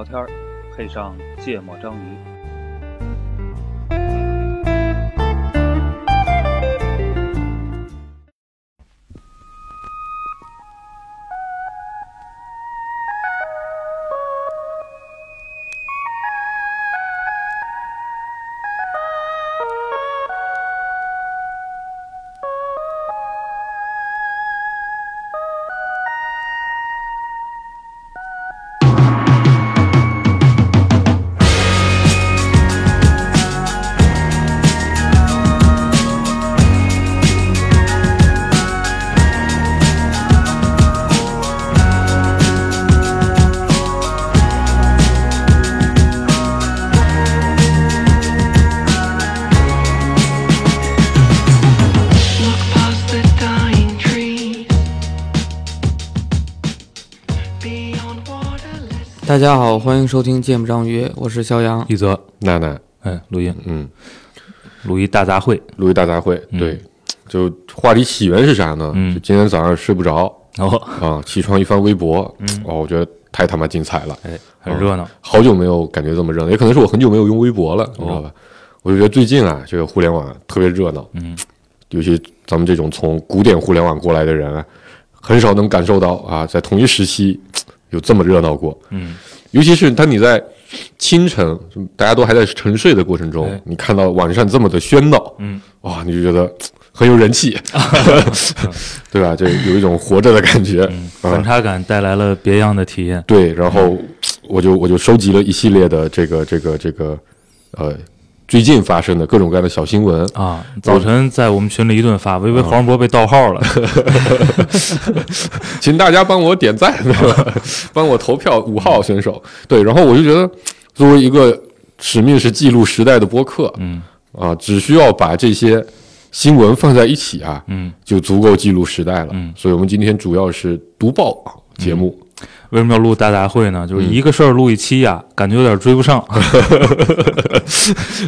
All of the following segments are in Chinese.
聊天儿，配上芥末章鱼。家好，欢迎收听《见不章鱼》，我是肖阳。一泽，娜娜，哎，录音，嗯，录一大杂烩。录一大杂烩，对，就话题起源是啥呢？嗯。就今天早上睡不着。哦，啊，起床一翻微博，嗯。哦，我觉得太他妈精彩了，哎，很热闹。好久没有感觉这么热闹，也可能是我很久没有用微博了，你知道吧？我就觉得最近啊，这个互联网特别热闹，嗯，尤其咱们这种从古典互联网过来的人啊，很少能感受到啊，在同一时期有这么热闹过，嗯，尤其是当你在清晨，大家都还在沉睡的过程中哎，你看到晚上这么的喧闹，嗯，哇，你就觉得很有人气，对吧？就有一种活着的感觉，反啊，差感带来了别样的体验。对。然后我就我就收集了一系列的这个这个这个呃最近发生的各种各样的小新闻，啊，早晨在我们群里一顿发，我以为黄渤被盗号了。请大家帮我点赞，对吧？帮我投票五号选手。对，然后我就觉得，作为一个使命是记录时代的播客，嗯啊，只需要把这些新闻放在一起啊，嗯，就足够记录时代了。嗯所以我们今天主要是读报节目。为什么要录大杂烩呢？就是一个事儿录一期呀，感觉有点追不上，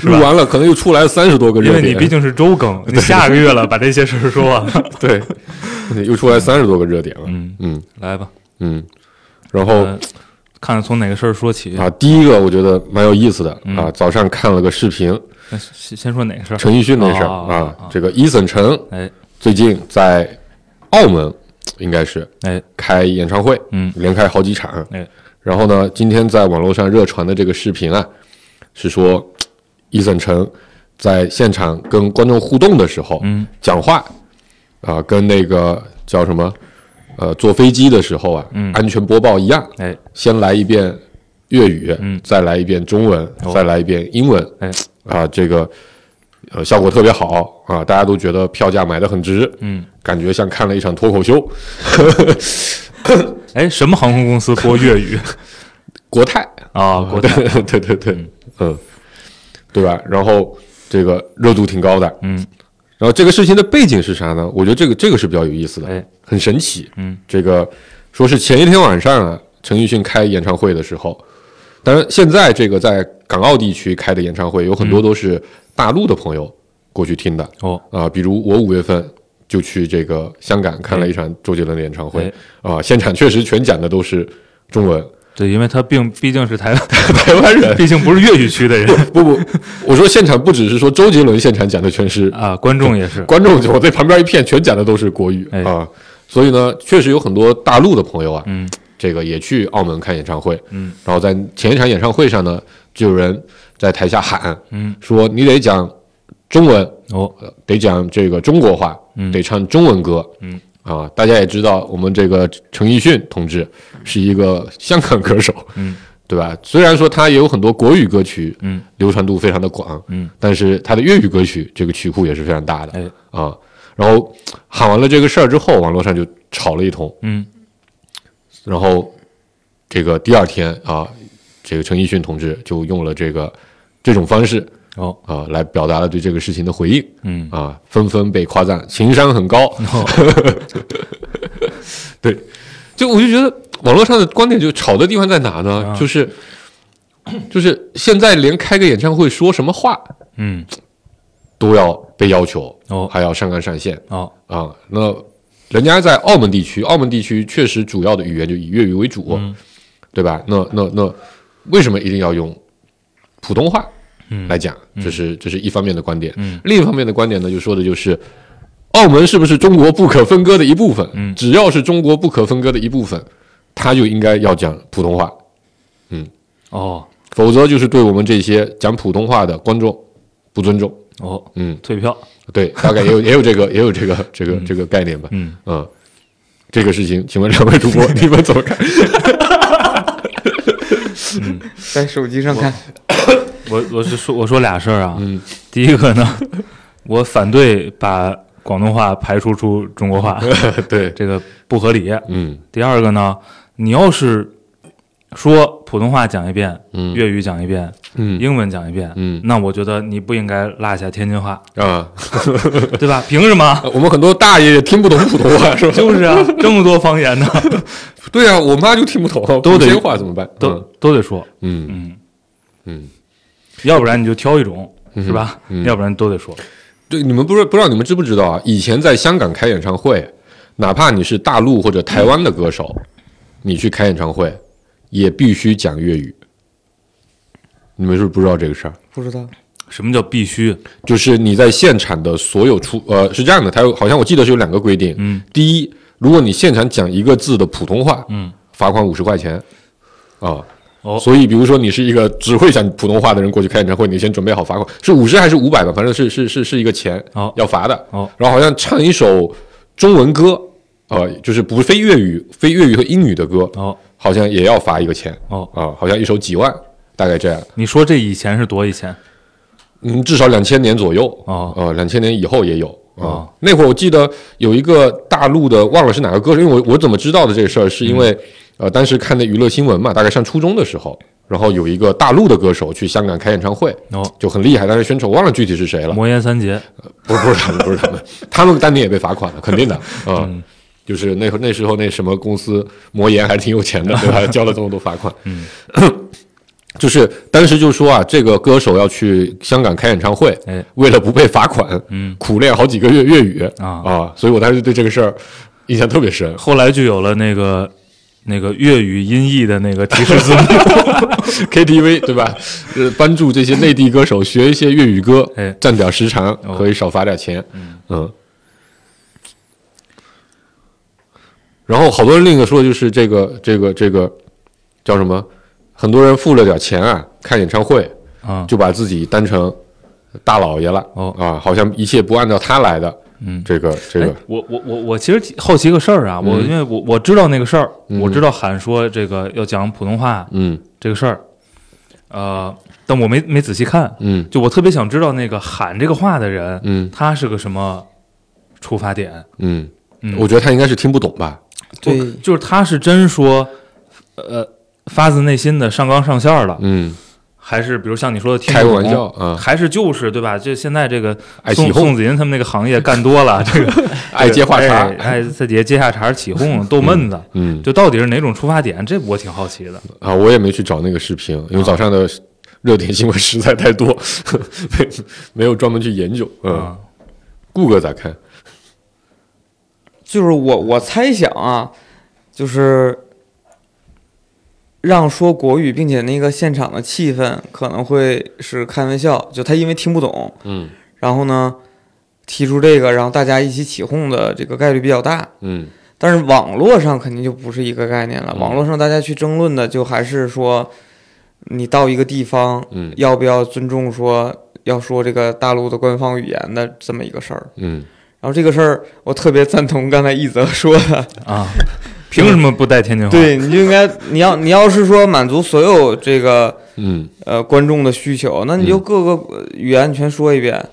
录完了可能又出来三十多个因热点，为你毕竟是周更，你下个月了把这些事儿说完。对，又出来三十多个热点了。嗯，嗯。来吧，嗯，然后呃看看从哪个事儿说起。啊，第一个我觉得蛮有意思的嗯。啊，早上看了个视频，先先说哪个事儿？陈奕迅那事儿啊这个伊森陈哎。最近在澳门应该是哎，开演唱会，嗯连开好几场。哎然后呢，今天在网络上热传的这个视频啊，是说伊森陈在现场跟观众互动的时候，嗯讲话啊、跟那个叫什么呃坐飞机的时候啊，嗯安全播报一样，哎先来一遍粤语，嗯再来一遍中文，哦再来一遍英文，哎啊，这个呃效果特别好啊，大家都觉得票价买的很值，嗯，感觉像看了一场脱口秀。哎，什么航空公司 播粤语国泰啊？国泰。对对对对，嗯，对吧？然后这个热度挺高的，嗯然后这个事情的背景是啥呢？我觉得这个这个是比较有意思的，哎很神奇。嗯，这个说是前一天晚上啊，陈奕迅开演唱会的时候，当然现在这个在港澳地区开的演唱会有很多都是大陆的朋友过去听的。哦。啊、比如我五月份就去这个香港看了一场周杰伦的演唱会。哎啊、现场确实全讲的都是中文，对，因为他并毕竟是台湾，台湾人。毕竟不是粤语区的人。不不，我说现场不只是说周杰伦现场讲的全是 啊，观众也是。观众，我在旁边一片全讲的都是国语。哎。啊，所以呢，确实有很多大陆的朋友啊，嗯。这个也去澳门看演唱会，嗯。然后在前一场演唱会上呢，就有人在台下喊嗯，说你得讲中文，哦，呃得讲这个中国话，嗯。得唱中文歌，嗯。啊，大家也知道我们这个陈奕迅同志是一个香港歌手，嗯。对吧？虽然说他也有很多国语歌曲，嗯。流传度非常的广，嗯，但是他的粤语歌曲这个曲库也是非常大的，哎。啊，然后喊完了这个事儿之后，网络上就吵了一通，嗯。然后这个第二天啊，这个陈奕迅同志就用了这个这种方式哦。啊来表达了对这个事情的回应。嗯。啊，纷纷被夸赞情商很高，哦。对，就我就觉得网络上的观点就吵的地方在哪呢？啊。就是就是现在连开个演唱会说什么话嗯。都要被要求，哦。还要上纲上线。哦。啊。那人家在澳门地区，澳门地区确实主要的语言就以粤语为主，嗯。对吧？那那那为什么一定要用普通话嗯。来讲？这是这是一方面的观点。嗯。另一方面的观点呢，就说的就是澳门是不是中国不可分割的一部分？嗯。只要是中国不可分割的一部分，他就应该要讲普通话，嗯。哦。否则就是对我们这些讲普通话的观众不尊重。哦，嗯，退票，对，大概也有 也有这个也有这个这个这个概念吧。嗯，嗯，这个事情，请问两位主播 你们怎么看？在手机上看，我我是说我说俩事儿啊，嗯。第一个呢，我反对把广东话排除出中国话，对，这个不合理。嗯。第二个呢，你要是说普通话讲一遍，嗯粤语讲一遍，嗯英文讲一遍，嗯那我觉得你不应该落下天津话，啊，对吧？凭什么？我们很多大爷也听不懂普通话，是吧？就是啊，这么多方言呢，对啊，我妈就听不懂，都得话怎么办？都都得说，嗯嗯，嗯要不然你就挑一种，是吧？嗯要不然都得说。对，你们不是不知道你们知不知道啊？以前在香港开演唱会，哪怕你是大陆或者台湾的歌手，你去开演唱会也必须讲粤语。你们是不是不知道这个事儿？不知道。什么叫必须？就是你在现场的所有出呃是这样的，它有好像我记得是有两个规定。嗯第一，如果你现场讲一个字的普通话，嗯，罚款五十块钱。啊、哦所以比如说你是一个只会讲普通话的人过去开演唱会，你先准备好罚款，是五十还是五百吧？反正是是是是一个钱哦要罚的。哦然后好像唱一首中文歌，呃，就是不是非粤语、非粤语和英语的歌，哦好像也要罚一个钱哦，啊、好像一首几万，大概这样。你说这以前是多以前？嗯，至少两千年左右哦呃，两千年以后也有啊、哦那会儿我记得有一个大陆的，忘了是哪个歌手，因为我我怎么知道的这个事儿，是因为、呃，当时看的娱乐新闻嘛，大概上初中的时候，然后有一个大陆的歌手去香港开演唱会，哦，就很厉害，但是宣传我忘了具体是谁了，魔岩三杰，不是不是他们，不是他们，他们当年也被罚款了，肯定的，啊、嗯就是那会那时候那什么公司魔岩还挺有钱的，对吧？交了这么多罚款，嗯，就是当时就说啊，这个歌手要去香港开演唱会，哎，为了不被罚款，嗯苦练好几个月粤语啊所以我当时对这个事儿印象特别深。后来就有了那个那个粤语音译的那个提示字幕，KTV 对吧？呃，帮助这些内地歌手学一些粤语歌，哎占点时长，哦可以少罚点钱。嗯然后好多人另一个说的就是这个这个这个叫什么？很多人付了点钱啊，看演唱会啊，就把自己当成大老爷了。哦啊，好像一切不按照他来的。嗯这个这个哎，我我我我其实好奇个事儿啊，我嗯因为我我知道那个事儿，嗯我知道喊说这个要讲普通话嗯这个事儿，呃，但我没没仔细看，嗯就我特别想知道那个喊这个话的人，嗯他是个什么出发点？嗯，嗯，我觉得他应该是听不懂吧？对，就是他是真说，呃，发自内心的上纲上线了，嗯，还是比如像你说的听开个玩笑啊，还是就是对吧？就现在这个宋宋子吟他们那个行业干多了，这个爱接话茬爱，哎在底下接下茬起哄 逗闷子，嗯就到底是哪种出发点？这我挺好奇的。啊，我也没去找那个视频，因为早上的热点新闻 实在太多，没没有专门去研究。嗯，啊，顾哥咋看？就是我我猜想啊，就是让说国语，并且那个现场的气氛可能会是开玩笑，就他因为听不懂，嗯然后呢提出这个，然后大家一起起哄的这个概率比较大。嗯但是网络上肯定就不是一个概念了，嗯网络上大家去争论的就还是说，你到一个地方嗯要不要尊重说要说这个大陆的官方语言的这么一个事儿。嗯然后这个事儿，我特别赞同刚才一泽说的，啊，凭什么不带天津话？对，你就应该，你要你要是说满足所有这个嗯呃观众的需求，那你就各个呃语言全说一遍，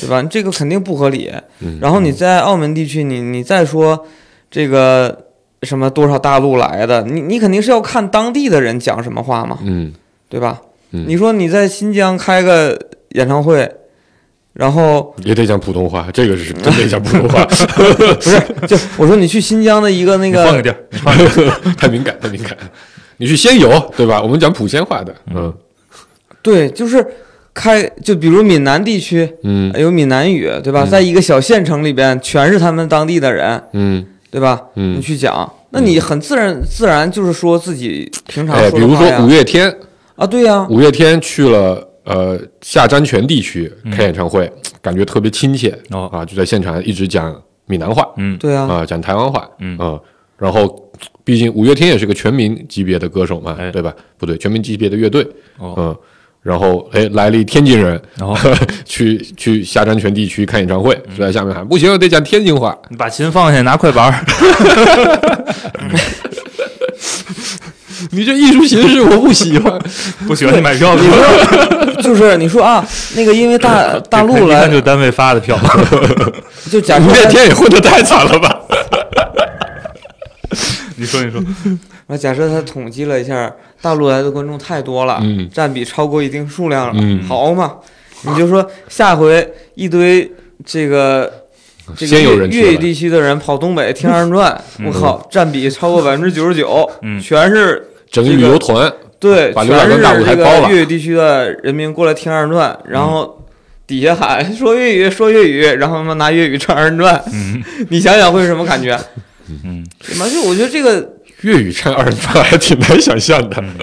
对吧？这个肯定不合理。嗯，然后你在澳门地区，你你再说这个什么多少大陆来的，你你肯定是要看当地的人讲什么话嘛，嗯对吧？嗯你说你在新疆开个演唱会，然后也得讲普通话，这个是真得讲普通话，不是就我说你去新疆的一个那个你换个地儿，太敏感太敏感。你去仙游对吧？我们讲普仙话的，嗯。对，就是开就比如闽南地区嗯。有闽南语，对吧？嗯。在一个小县城里边，全是他们当地的人，嗯。对吧？你嗯。去讲，那你很自然自然就是说自己平常哎，比如说五月天。啊，对呀、五月天去了呃下詹泉地区开演唱会，感觉特别亲切哦。啊，就在现场一直讲闽南话嗯。对啊、啊，讲台湾话，嗯。啊，然后毕竟五月天也是个全民级别的歌手嘛，哎。对吧？不对，全民级别的乐队，哦。嗯，然后哎来了一天津人，然 后去去下詹泉地区看演唱会，就在下面喊不行，得讲天津话。你把琴放下，拿快板儿。你这艺术形式我不喜欢，不喜欢你买票，就是你说啊，那个因为大 大陆来看就单位发的票。就假设五月天也混的太惨了吧？你说，你说，啊，假设他统计了一下，大陆来的观众太多了，嗯占比超过一定数量了，嗯好嘛，你就说下回一堆这个这个先有粤粤语地区的人跑东北听二人转，我靠，占比超过百分之九十九，嗯全是整个旅游团，对，把全刘老根大舞台包了。个粤语地区的人民过来听二人转，然后底下喊说粤语说粤语，然后他妈拿粤语唱二人转，嗯。你想想会是什么感觉？嗯。对吧？就我觉得这个粤语唱二人转还挺难想象的。嗯，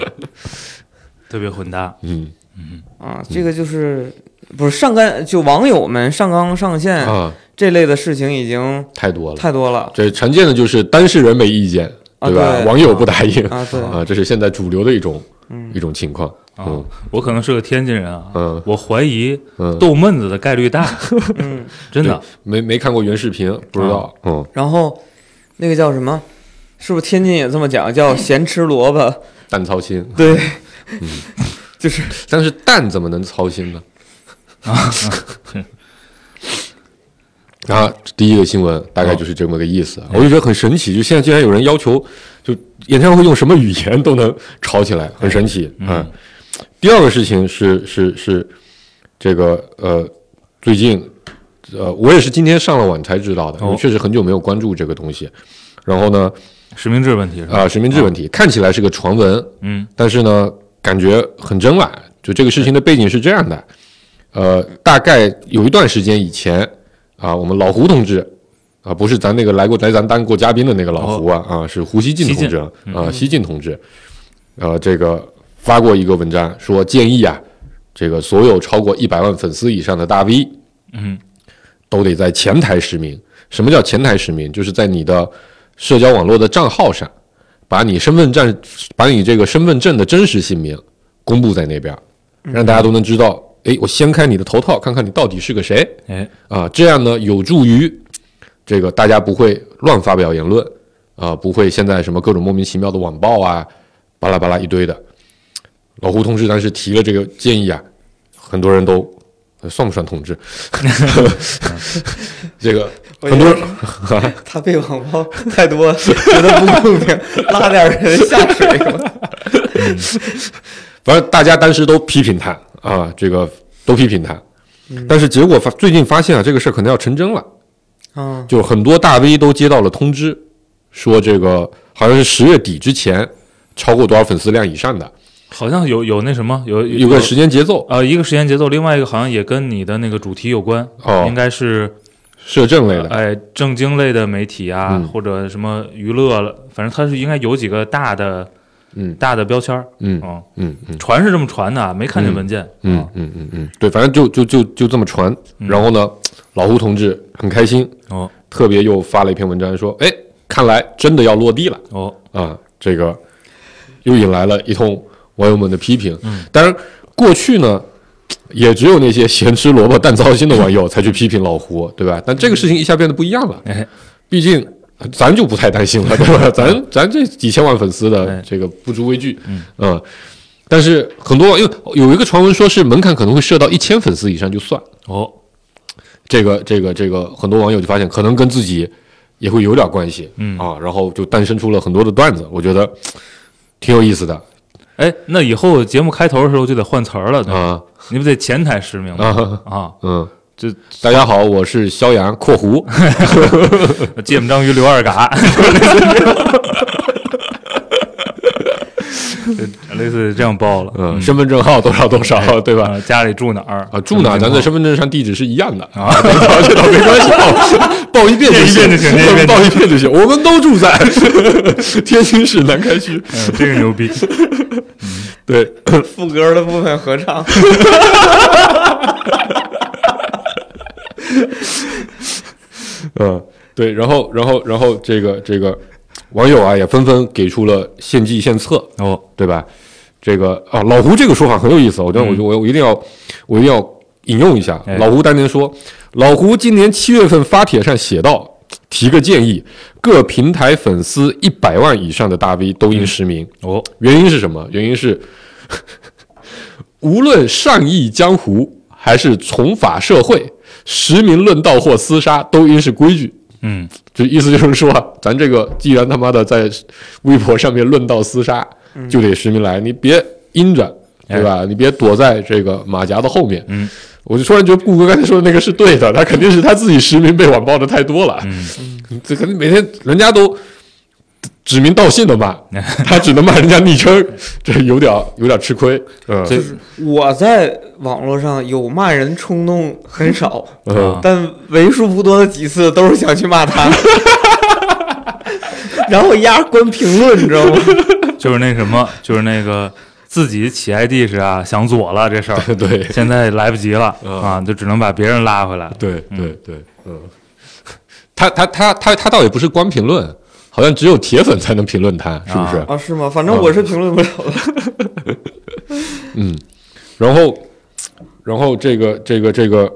特别混搭。嗯。嗯。啊，这个就是不是上纲就网友们上纲上线啊，这类的事情已经太多了。太多了。这常见的就是当事人没意见，啊对吧？对网友不答应啊，对，啊，这是现在主流的一种嗯一种情况。啊嗯，我可能是个天津人啊，嗯我怀疑嗯，逗闷子的概率大，嗯，真的。没没看过原视频，不知道。嗯，然后那个叫什么？是不是天津也这么讲？叫咸吃萝卜？淡操心，对，就是但是蛋怎么能操心呢？啊，第一个新闻大概就是这么个意思，我就觉得很神奇，就现在竟然有人要求，就演唱会用什么语言都能吵起来，很神奇。嗯，第二个事情是是是这个呃，最近呃，我也是今天上了网才知道的，确实很久没有关注这个东西。然后呢，实名制问题？啊、实名制问题看起来是个传闻，嗯但是呢，感觉很真来。就这个事情的背景是这样的，呃，大概有一段时间以前啊，我们老胡同志啊，不是咱那个来过来咱当过嘉宾的那个老胡啊，啊，是胡锡进同志啊，锡进同志，呃，这个发过一个文章说建议啊，这个所有超过一百万粉丝以上的大 V 嗯都得在前台实名。什么叫前台实名？就是在你的社交网络的账号上，把你身份证、把你这个身份证的真实姓名公布在那边，让大家都能知道。哎，我掀开你的头套，看看你到底是个谁哎啊？这样呢，有助于这个大家不会乱发表言论啊，不会现在什么各种莫名其妙的网暴啊，巴拉巴拉一堆的。老胡同志当时提了这个建议啊，很多人都呃算不算同志？这个很多人他被网暴太多，觉得不公平，拉点人下水吧。反正大家当时都批评他啊，这个都批评他，但是结果发最近发现啊，这个事儿可能要成真了，啊，就很多大 V 都接到了通知，说这个好像是十月底之前超过多少粉丝量以上的，好像有有那什么有有个时间节奏，呃一个时间节奏，另外一个好像也跟你的那个主题有关，哦。应该是摄政类的，哎政经类的媒体啊，嗯。或者什么娱乐了，反正它是应该有几个大的嗯大的标签儿，嗯嗯，嗯嗯传是这么传的啊，没看见文件，嗯啊嗯嗯嗯，对，反正就就就就这么传，嗯然后呢，老胡同志很开心，哦特别又发了一篇文章说，哎，看来真的要落地了。哦啊，这个又引来了一通网友们的批评。嗯，当然过去呢，也只有那些咸吃萝卜淡操心的网友才去批评老胡，对吧？但这个事情一下变得不一样了，哎毕竟。咱就不太担心了，对吧？咱咱这几千万粉丝的哎这个不足为惧，嗯。但是很多因为有一个传闻说是门槛可能会设到一千粉丝以上就算，哦。这个这个这个很多网友就发现可能跟自己也会有点关系，嗯。啊，然后就诞生出了很多的段子，我觉得挺有意思的。哎，那以后节目开头的时候就得换词儿了，啊。你不得前台实名吗？啊。啊，嗯，这大家好，我是肖阳（括弧芥末章鱼刘二嘎，类似这样报了，），嗯，身份证号多少多少，对吧？啊，家里住哪儿啊，住哪？咱在身份证上地址是一样的啊，这倒没关系，报 报一遍就行一遍就行报一遍就行。我们都住在天津市南开区。嗯，这个牛逼。对，副歌的部分合唱。嗯，对，然后然后然后这个这个网友啊也纷纷给出了献计献策，哦，对吧？这个啊，老胡这个说法很有意思，我觉得我我我一定要我一定要引用一下。哎老胡当年说，老胡今年七月份发帖上写道，提个建议，各平台粉丝一百万以上的大 V 都应实名。哦，原因是什么？原因是 无论善意江湖还是从法社会，实名论道或厮杀都应是规矩。嗯，就意思就是说，咱这个既然他妈的在微博上面论道厮杀，就得实名来，你别阴着，对吧？你别躲在这个马甲的后面。嗯，我就突然觉得顾哥刚才说的那个是对的，他肯定是他自己实名被网暴的太多了。嗯，这肯定每天人家都指名道姓的骂，他只能骂人家昵称，这有点有点吃亏。嗯，这我在网络上有骂人冲动很少，但为数不多的几次都是想去骂他，然后压关评论，你知道吗？就是那什么，就是那个自己起 ID 时啊，想左了这事儿，对。现在来不及了嗯。啊，就只能把别人拉回来。对对对，嗯，他他他他他倒也不是关评论，好像只有铁粉才能评论他，是不是？啊，是吗？反正我是评论不了的。嗯，然后然后这个这个这个，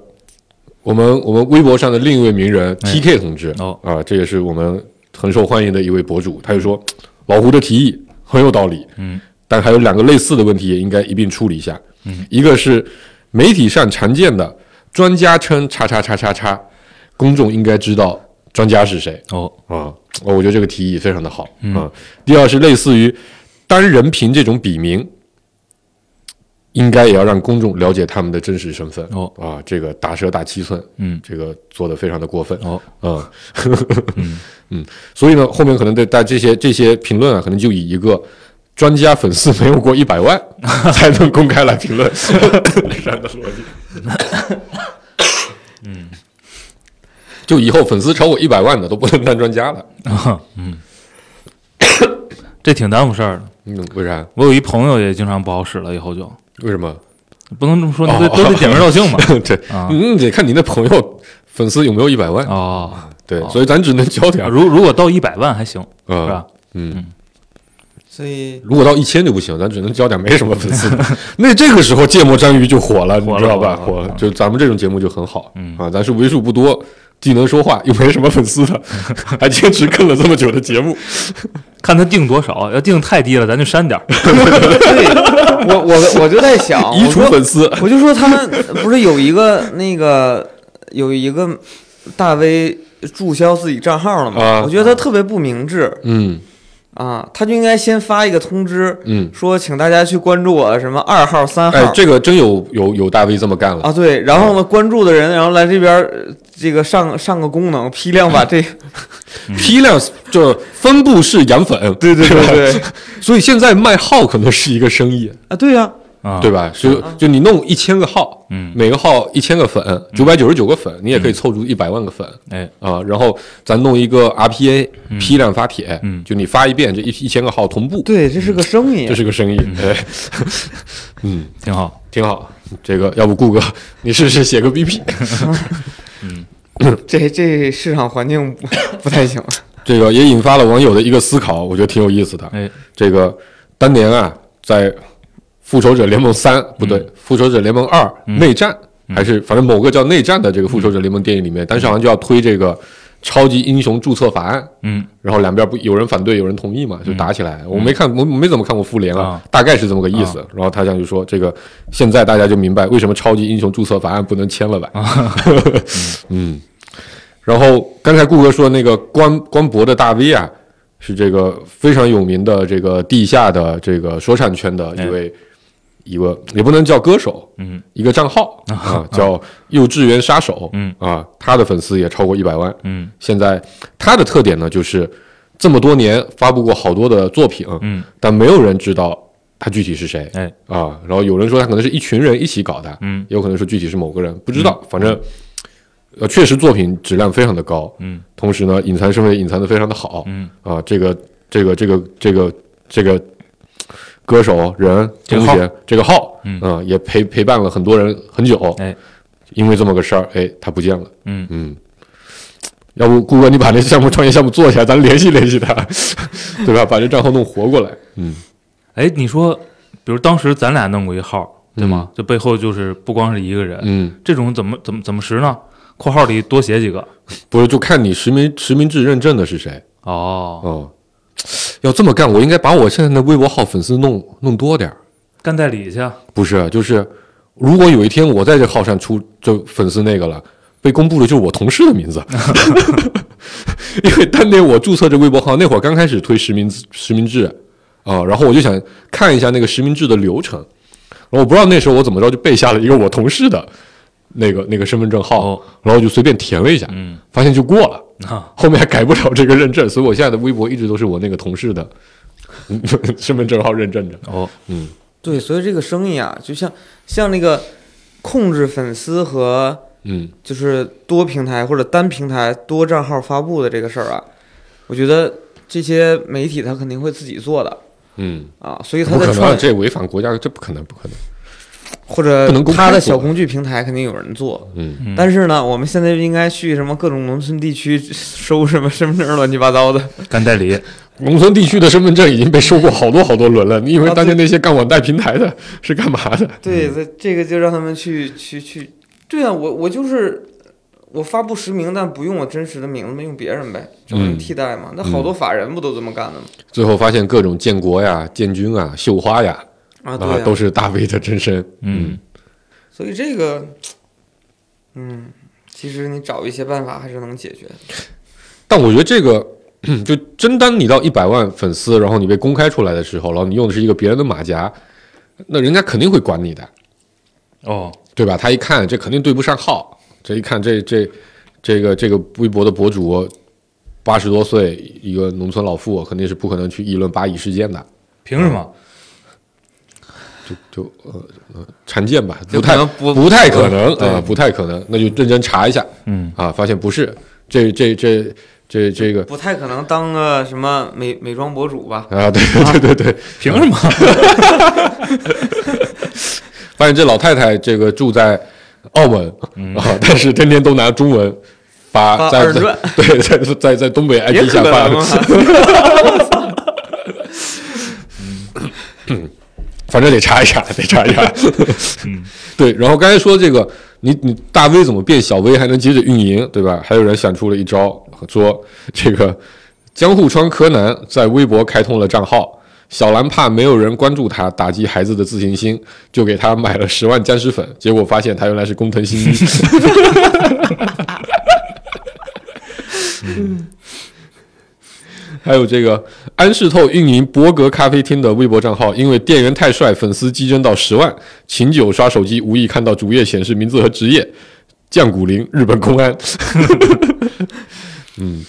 我们我们微博上的另一位名人哎 TK 同志哦啊，这也是我们很受欢迎的一位博主，他就说老胡的提议很有道理，嗯，但还有两个类似的问题也应该一并处理一下，嗯，一个是媒体上常见的专家称叉叉叉叉叉，公众应该知道专家是谁。哦，啊，我觉得这个提议非常的好嗯啊。第二是类似于单人凭这种笔名，应该也要让公众了解他们的真实身份。哦啊，这个大蛇大七寸，嗯，这个做的非常的过分。哦，啊，嗯 嗯，所以呢，后面可能对大这些这些评论啊，可能就以一个专家粉丝没有过一百万 才能公开来评论这样的逻辑。嗯，就以后粉丝超过一百万的都不能当专家了。嗯，这挺耽误事儿的。嗯，为啥？我有一朋友也经常不好使了，以后就为什么？不能这么说，你哦得都得点名道姓嘛。对，啊嗯，得看你那朋友粉丝有没有一百万。哦，对，哦所以咱只能交点，如如果到一百万还行，是啊，吧？嗯，所以如果到一千就不行，咱只能交点没什么粉丝。那这个时候芥末章鱼就火了，你知道吧？火就咱们这种节目就很好，嗯啊，咱是为数不多既能说话又没什么粉丝的，还坚持跟了这么久的节目。看他定多少，要定太低了，咱就删点儿。对，我我我就在想，移除粉丝，我就说他们不是有一个那个有一个大 V 注销自己账号了吗？啊。我觉得他特别不明智。嗯。啊，他就应该先发一个通知，嗯，说请大家去关注我什么二号、三号、哎，这个真有有有大 V 这么干了，啊，对，然后呢，关注的人然后来这边呃这个上上个功能，批量把这 批量就分布式养粉，对对对对。所以现在卖号可能是一个生意，啊，对呀、啊，对吧？就就你弄一千个号，嗯。每个号一千个粉，九百九十九个粉，你也可以凑出一百万个粉。哎，啊。然后咱弄一个 RPA 批量发帖嗯，就你发一遍，这一一千个号同步，对，这是个生意。这，是个生意，哎，嗯，挺好。挺好。这个要不顾哥，你试试写个 BP。这这市场环境不 不太行。这个也引发了网友的一个思考，我觉得挺有意思的。哎，这个当年啊，在《复仇者联盟三》不对，复仇者联盟二》内战，还是反正某个叫内战的这个复仇者联盟电影里面，当时好像就要推这个超级英雄注册法案，嗯。然后两边不有人反对，有人同意嘛，就打起来。我没看，我没怎么看过复联啊啊，大概是这么个意思。然后他这样就说，这个现在大家就明白为什么超级英雄注册法案不能签了吧？嗯，然后刚才顾哥说那个官官博的大 V 啊，是这个非常有名的这个地下的这个说唱圈的一位、一个也不能叫歌手，嗯。一个账号啊，叫幼稚园杀手，嗯。啊，他的粉丝也超过一百万。嗯。现在他的特点呢，就是这么多年发布过好多的作品，嗯。但没有人知道他具体是谁哎。啊。然后有人说他可能是一群人一起搞的，嗯。也有可能说具体是某个人，不知道。反正呃，确实作品质量非常的高，嗯。同时呢，隐藏身份也隐藏的非常的好，嗯。啊，这个这个这个这个这个歌手人这个同学这个号，嗯呃也陪陪伴了很多人很久，哎，因为这么个事儿，哎，他不见了，嗯嗯。要不，顾哥，你把那项目创业项目做起来，咱联系联系他，对吧？把这账号弄活过来。嗯，哎，你说，比如当时咱俩弄过一号，对吗？这背后就是不光是一个人，嗯，这种怎么怎么怎么实呢？括号里多写几个。不是，就看你实名实名制认证的是谁。哦，哦，要这么干，我应该把我现在的微博号粉丝弄弄多点儿。干代理去啊。不是，就是如果有一天我在这号上出就粉丝那个了，被公布的就是我同事的名字，因为当年我注册这微博号那会儿刚开始推实名实名制啊，然后我就想看一下那个实名制的流程，然后我不知道那时候我怎么着就背下了一个我同事的那个那个身份证号，哦然后就随便填了一下，嗯发现就过了。啊，后面还改不了这个认证，所以我现在的微博一直都是我那个同事的嗯 身份证号认证的。哦，嗯。对，所以这个生意啊，就像像那个控制粉丝和嗯。就是多平台或者单平台多账号发布的这个事儿啊，我觉得这些媒体他肯定会自己做的。嗯，啊，所以他不可能，这违反国家，这不可能，不可能。或者他的小工具平台肯定有人做。嗯嗯但是呢，我们现在应该去什么各种农村地区收什么身份证乱七八糟的。干代理。农村地区的身份证已经被收过好多好多轮了。你以为啊当年那些干网贷平台的是干嘛的？对，这这个就让他们去去去。对啊，我我就是我发布实名，但不用我真实的名字，用别人呗，找人嗯替代嘛。那好多法人不都这么干的吗？最后发现各种建国呀、建军啊、绣花呀啊，对啊，啊都是大 V 的真身。嗯，所以这个，嗯，其实你找一些办法还是能解决的。但我觉得这个，就真当你到一百万粉丝，然后你被公开出来的时候，然后你用的是一个别人的马甲，那人家肯定会管你的，哦，对吧？他一看这肯定对不上号，这一看这这这个这个微博的博主八十多岁，一个农村老妇，肯定是不可能去议论巴以事件的，凭什么？就就呃呃常见吧，不太可能不不太可能对啊、不太可能，那就认真查一下嗯，啊，发现不是，这这这这这个不太可能当个什么美美妆博主吧？啊，对对对对，凭什么？发现这老太太这个住在澳门、啊，但是天天都拿中文发在对在在在东北也 IP 下可发 能，啊。反正得查一查，得查一查。嗯，对。然后刚才说这个，你你大 V 怎么变小 V 还能接着运营，对吧？还有人想出了一招，说这个江户川柯南在微博开通了账号，小兰怕没有人关注他，打击孩子的自信心，就给他买了 十万僵尸粉，结果发现他原来是工藤新一。还有这个安室透运营博格咖啡厅的微博账号，因为店员太帅，粉丝激增到十万。秦九刷手机无意看到主页显示名字和职业，降谷林，日本公安。嗯，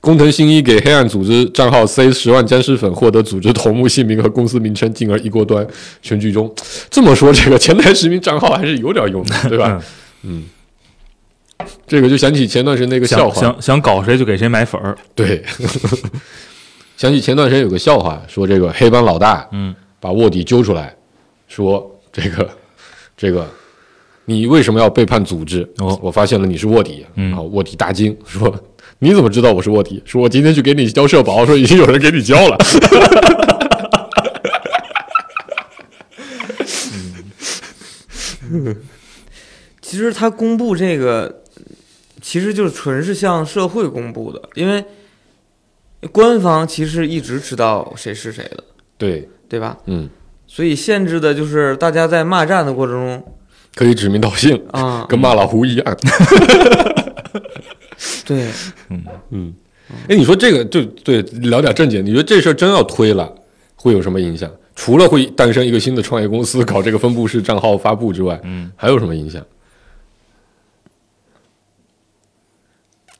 工藤新一给黑暗组织账号塞十万僵尸粉，获得组织头目姓名和公司名称，进而一锅端。全剧终。这么说，这个前台实名账号还是有点用的，对吧？嗯，这个就想起前段时间那个笑想话，想想搞谁就给谁买粉儿。对，想起前段时间有个笑话，说这个黑帮老大嗯，把卧底揪出来，说这个这个你为什么要背叛组织？哦我发现了你是卧底。嗯啊，卧底大惊说。你怎么知道我是卧底？说我今天去给你交社保，说已经有人给你交了。其实他公布这个，其实就是纯是向社会公布的，因为官方其实一直知道谁是谁的，对，对吧？嗯，所以限制的就是大家在骂战的过程中可以指名道姓，啊，跟骂老胡一样。对，嗯，哎，你说这个就对，聊点正经。你觉得这事儿真要推了，会有什么影响？除了会诞生一个新的创业公司搞这个分布式账号发布之外，嗯，还有什么影响？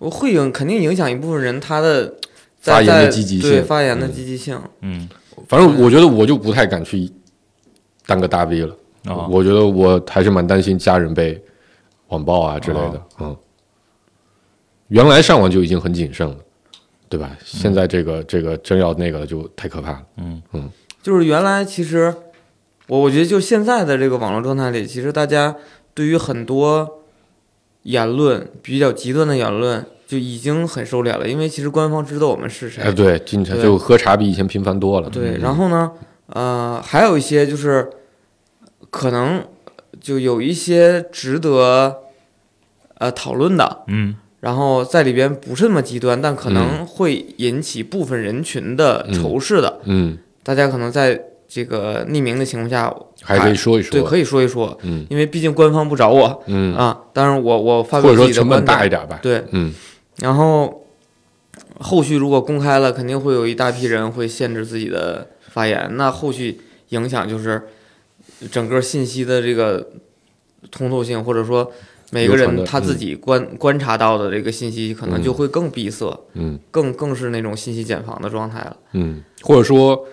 我会影肯定影响一部分人他的在发言的在积极性对发言的嗯积极性。嗯，反正我觉得我就不太敢去当个大 V 了。啊，我觉得我还是蛮担心家人被网暴啊之类的。嗯，原来上网就已经很谨慎了，对吧？现在这个这个真要那个了，就太可怕了。嗯嗯，就是原来其实我我觉得就现在的这个网络状态里，其实大家对于很多言论比较极端的言论就已经很收敛了，因为其实官方知道我们是谁。哎，对，经常对就喝茶比以前频繁多了。对，嗯。然后呢，呃，还有一些就是可能就有一些值得呃讨论的，嗯。然后在里边不是那么极端，但可能会引起部分人群的仇视的，嗯，大家可能在这个匿名的情况下，还可以说一说。对，可以说一说，嗯。因为毕竟官方不找我嗯，啊，当然我我发或表自己的者说成本观点，大一点吧。对，嗯。然后后续如果公开了，肯定会有一大批人会限制自己的发言，那后续影响就是整个信息的这个通透性，或者说每个人他自己观、观察到的这个信息，可能嗯。就会更闭塞，嗯。更更是那种信息茧房的状态了。嗯，或者说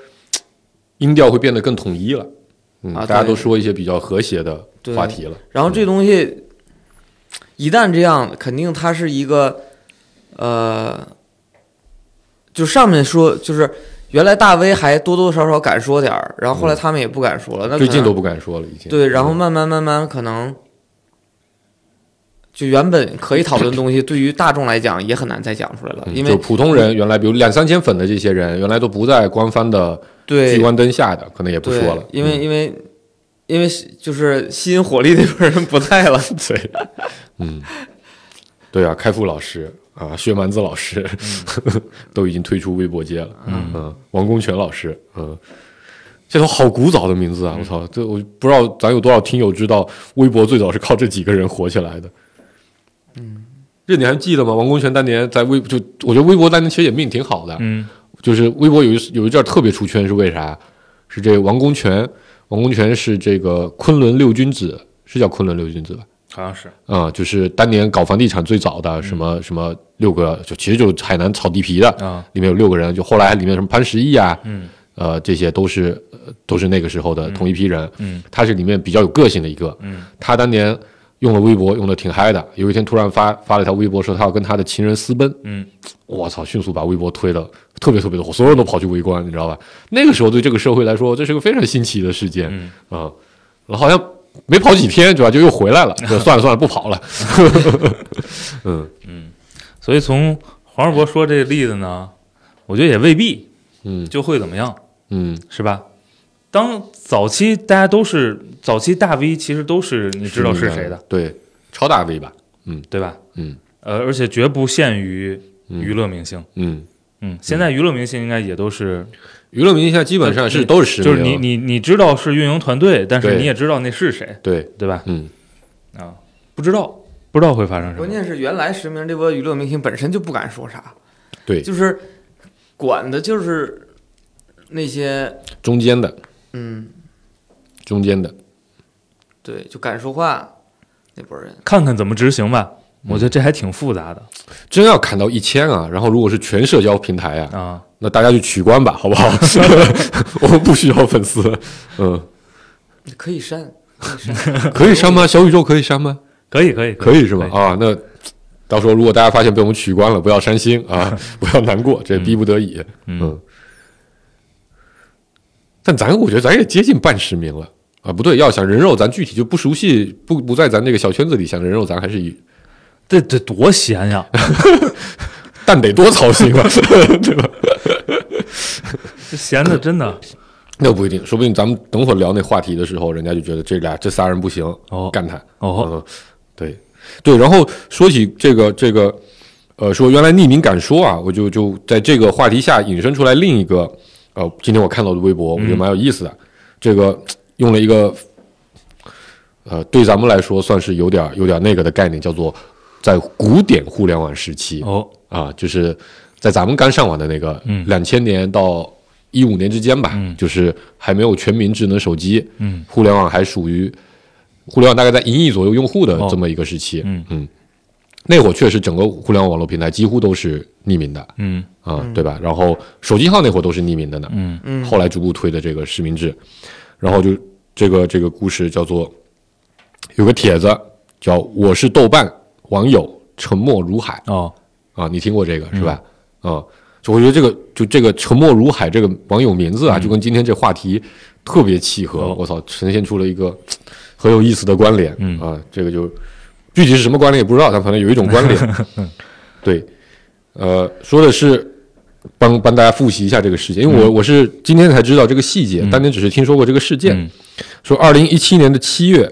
音调会变得更统一了。嗯，啊大家都说一些比较和谐的话题了。然后这东西一旦这样，肯定它是一个呃，就上面说就是。原来大 V 还多多少少敢说点儿，然后后来他们也不敢说了。那最近都不敢说了，已经。对，然后嗯慢慢慢慢可能，就原本可以讨论的东西，对于大众来讲也很难再讲出来了，嗯因为就普通人原来比如两三千粉的这些人，原来都不在官方的对。聚光灯下的，可能也不说了，因为嗯。因为因为就是吸引火力那波人不在了，对，嗯，对啊，开复老师啊，薛蛮子老师、都已经退出微博界了，嗯。王功权老师，嗯。这都好古早的名字啊！我操，这我不知道咱有多少听友知道，微博最早是靠这几个人火起来的。嗯，这你还记得吗？王功权当年在微就，我觉得微博当年其实也命挺好的，嗯就是微博有一有一阵儿特别出圈，是为啥？是这个王功权，王功权是这个昆仑六君子，是叫昆仑六君子吧？好像是啊、就是当年搞房地产最早的什么、什么六个，就其实就是海南炒地皮的，啊里面有六个人，就后来里面什么潘石屹啊，嗯呃，这些都是、呃都是那个时候的同一批人，嗯他是里面比较有个性的一个，嗯他当年用了微博用的挺嗨的，有一天突然发发了一条微博说他要跟他的情人私奔，嗯。我操，迅速把微博推的特别特别的火，所有人都跑去围观，你知道吧？那个时候对这个社会来说，这是个非常新奇的事件嗯。啊、好像没跑几天，对吧？就又回来了，算了算了，不跑了。嗯。所以从黄世博说这个例子呢，我觉得也未必嗯。就会怎么样，嗯。是吧？当早期大家都是早期大 V，其实都是你知道是谁的，？对，超大 V 吧？嗯。对吧？嗯。呃，而且绝不限于嗯。娱乐明星。嗯，嗯，现在娱乐明星应该也都是，娱乐明星现在基本上是都是实就是你你你知道是运营团队，但是你也知道那是谁，对，对吧？嗯。啊，不知道。不知道会发生什么。关键是原来实名这波娱乐明星本身就不敢说啥，对，就是管的就是那些中间的嗯，中间的，对，就敢说话那波人。看看怎么执行吧。我觉得这还挺复杂的真要砍到一千啊，然后如果是全社交平台啊，啊。那大家就取关吧，好不好？我们不需要粉丝，嗯，可以删，可以删 可以删吗？小宇宙可以删吗？可以可以可以是吧？啊，那到时候如果大家发现被我们取关了，不要伤心啊，不要难过，这逼不得已。嗯嗯，但咱我觉得咱也接近半实名了啊，不对，要想人肉，咱具体就不熟悉，不不在咱这个小圈子里想人肉，咱还是以这这多闲呀！但得多操心啊，对吧？这闲的真的那不一定，说不定咱们等会儿聊那话题的时候，人家就觉得这俩这仨人不行，哦干他。哦嗯，对对。然后说起这个这个，呃，说原来匿名敢说啊，我就就在这个话题下引申出来另一个，呃，今天我看到的微博，我觉得蛮有意思的。这个用了一个，呃，对咱们来说算是有点有点那个的概念，叫做在古典互联网时期哦。啊，就是在咱们刚上网的那个嗯。两千年到一五年之间吧，嗯。就是还没有全民智能手机，嗯互联网还属于互联网大概在一亿左右用户的这么一个时期。嗯。那会儿确实整个互联网网络平台几乎都是匿名的嗯啊，对吧？然后手机号那会儿都是匿名的呢，嗯嗯，后来逐步推的这个实名制，然后就这个这个故事叫做有个帖子叫“我是豆瓣网友沉默如海”，哦啊，你听过这个是吧？啊，就我觉得这个就这个沉默如海这个网友名字啊，嗯就跟今天这话题特别契合。哦我操，呈现出了一个很有意思的关联。嗯啊，这个就具体是什么关联也不知道，但反正有一种关联。对，呃，说的是帮帮大家复习一下这个事件，因为我、我是今天才知道这个细节，嗯。当年只是听说过这个事件。嗯。说，二零一七年的七月，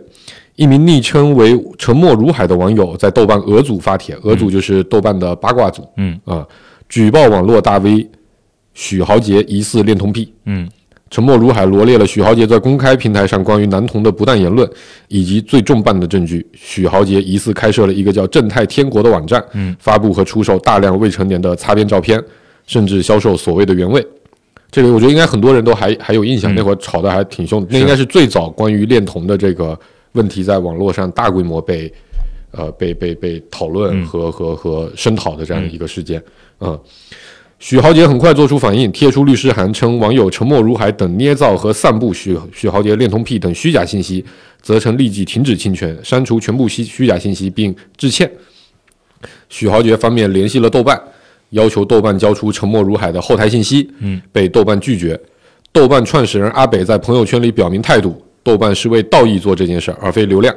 一名昵称为“沉默如海”的网友在豆瓣俄组发帖，俄组就是豆瓣的八卦组嗯。啊，举报网络大 V 许豪杰疑似恋童癖。嗯。沉默如海罗列了许豪杰在公开平台上关于男童的不当言论，以及最重磅的证据：许豪杰疑似开设了一个叫“正太天国”的网站，嗯，发布和出售大量未成年的擦边照片，甚至销售所谓的原味。这个我觉得应该很多人都还还有印象，嗯那会儿吵得还挺凶的。那应该是最早关于恋童的这个问题在网络上大规模被呃被被被讨论嗯和、和和声讨的这样一个事件。嗯，许豪杰很快做出反应，贴出律师函，称网友沉默如海等捏造和散布许许豪杰恋童癖等虚假信息，责成立即停止侵权，删除全部虚虚假信息，并致歉。许豪杰方面联系了豆瓣，要求豆瓣交出沉默如海的后台信息，嗯，被豆瓣拒绝。豆瓣创始人阿北在朋友圈里表明态度，豆瓣是为道义做这件事儿，而非流量。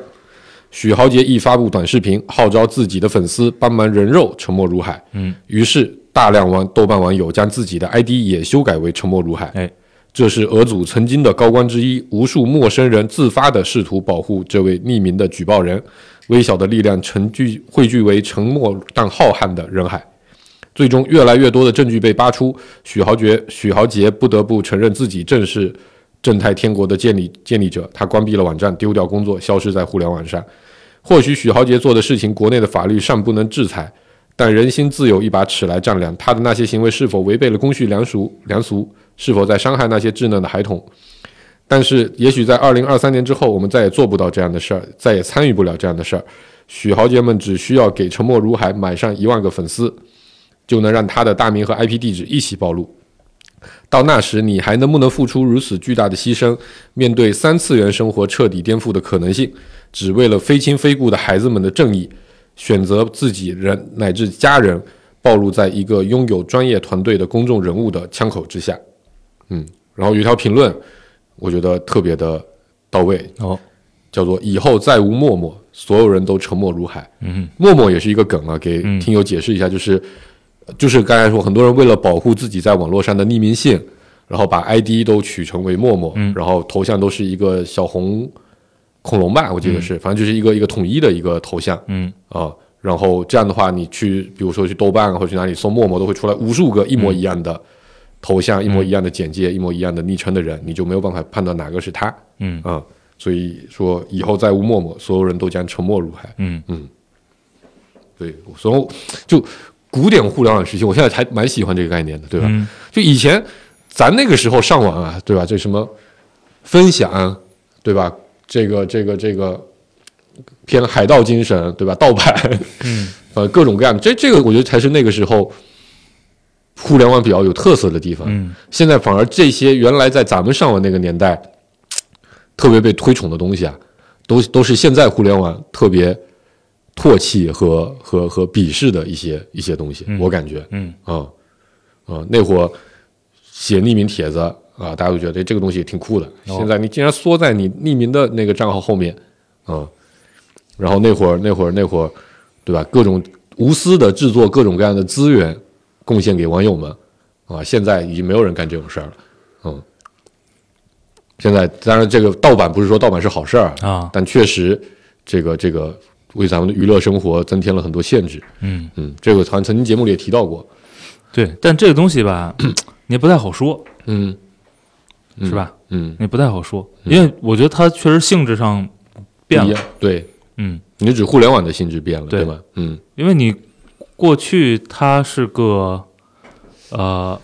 许豪杰亦发布短视频，号召自己的粉丝帮忙人肉沉默如海。嗯，于是大量网豆瓣网友将自己的 ID 也修改为沉默如海。哎，这是俄组曾经的高官之一，无数陌生人自发的试图保护这位匿名的举报人，微小的力量成聚汇聚为沉默但浩瀚的人海。最终，越来越多的证据被扒出，许豪杰许豪杰不得不承认自己正是正太天国的建立建立者。他关闭了网站，丢掉工作，消失在互联网上。或许许豪杰做的事情，国内的法律尚不能制裁，但人心自有一把尺来丈量。他的那些行为是否违背了公序良俗？良俗是否在伤害那些稚嫩的孩童？但是，也许在二零二三年之后，我们再也做不到这样的事儿，再也参与不了这样的事儿。许豪杰们只需要给沉默如海买上一万个粉丝，就能让他的大名和 IP 地址一起暴露。到那时，你还能不能付出如此巨大的牺牲，面对三次元生活彻底颠覆的可能性，只为了非亲非故的孩子们的正义，选择自己人乃至家人暴露在一个拥有专业团队的公众人物的枪口之下？嗯，然后有一条评论，我觉得特别的到位，哦，叫做“以后再无默默，所有人都沉默如海”。嗯默默也是一个梗啊，给嗯听友解释一下，就是、就是刚才说，很多人为了保护自己在网络上的匿名性，然后把 ID 都取成为陌陌，嗯然后头像都是一个小红恐龙吧，我记得是，反正就是一个一个统一的一个头像嗯啊。然后这样的话，你去比如说去豆瓣啊或者去哪里搜陌陌，都会出来无数个一模一样的头像、一模一样的简介、一模一样的昵称的人，你就没有办法判断哪个是他嗯啊。所以说以后再无陌陌，所有人都将沉默如海。嗯嗯对，所以就古典互联网时期，我现在还蛮喜欢这个概念的，对吧？嗯就以前咱那个时候上网啊，对吧？这什么分享，对吧？这个这个这个偏海盗精神，对吧？盗版，嗯，呃，各种各样的，这这个我觉得才是那个时候互联网比较有特色的地方。嗯现在反而这些原来在咱们上网那个年代特别被推崇的东西啊，都都是现在互联网特别唾弃和和和鄙视的一些一些东西，嗯我感觉嗯啊啊、那会儿写匿名帖子啊，大家都觉得哎这个东西挺酷的。哦现在你竟然缩在你匿名的那个账号后面啊，然后那会儿那会儿那会儿，对吧？各种无私的制作各种各样的资源，贡献给网友们啊。现在已经没有人干这种事儿了，嗯。现在当然，这个盗版不是说盗版是好事儿，啊但确实这个这个为咱们的娱乐生活增添了很多限制。嗯，嗯，这个好像曾经节目里也提到过。对，但这个东西吧，你也不太好说，嗯，嗯是？吧？嗯，你不太好说，因为我觉得它确实性质上变了。对，嗯，你指互联网的性质变了，对对吧？嗯因为你过去它是个呃，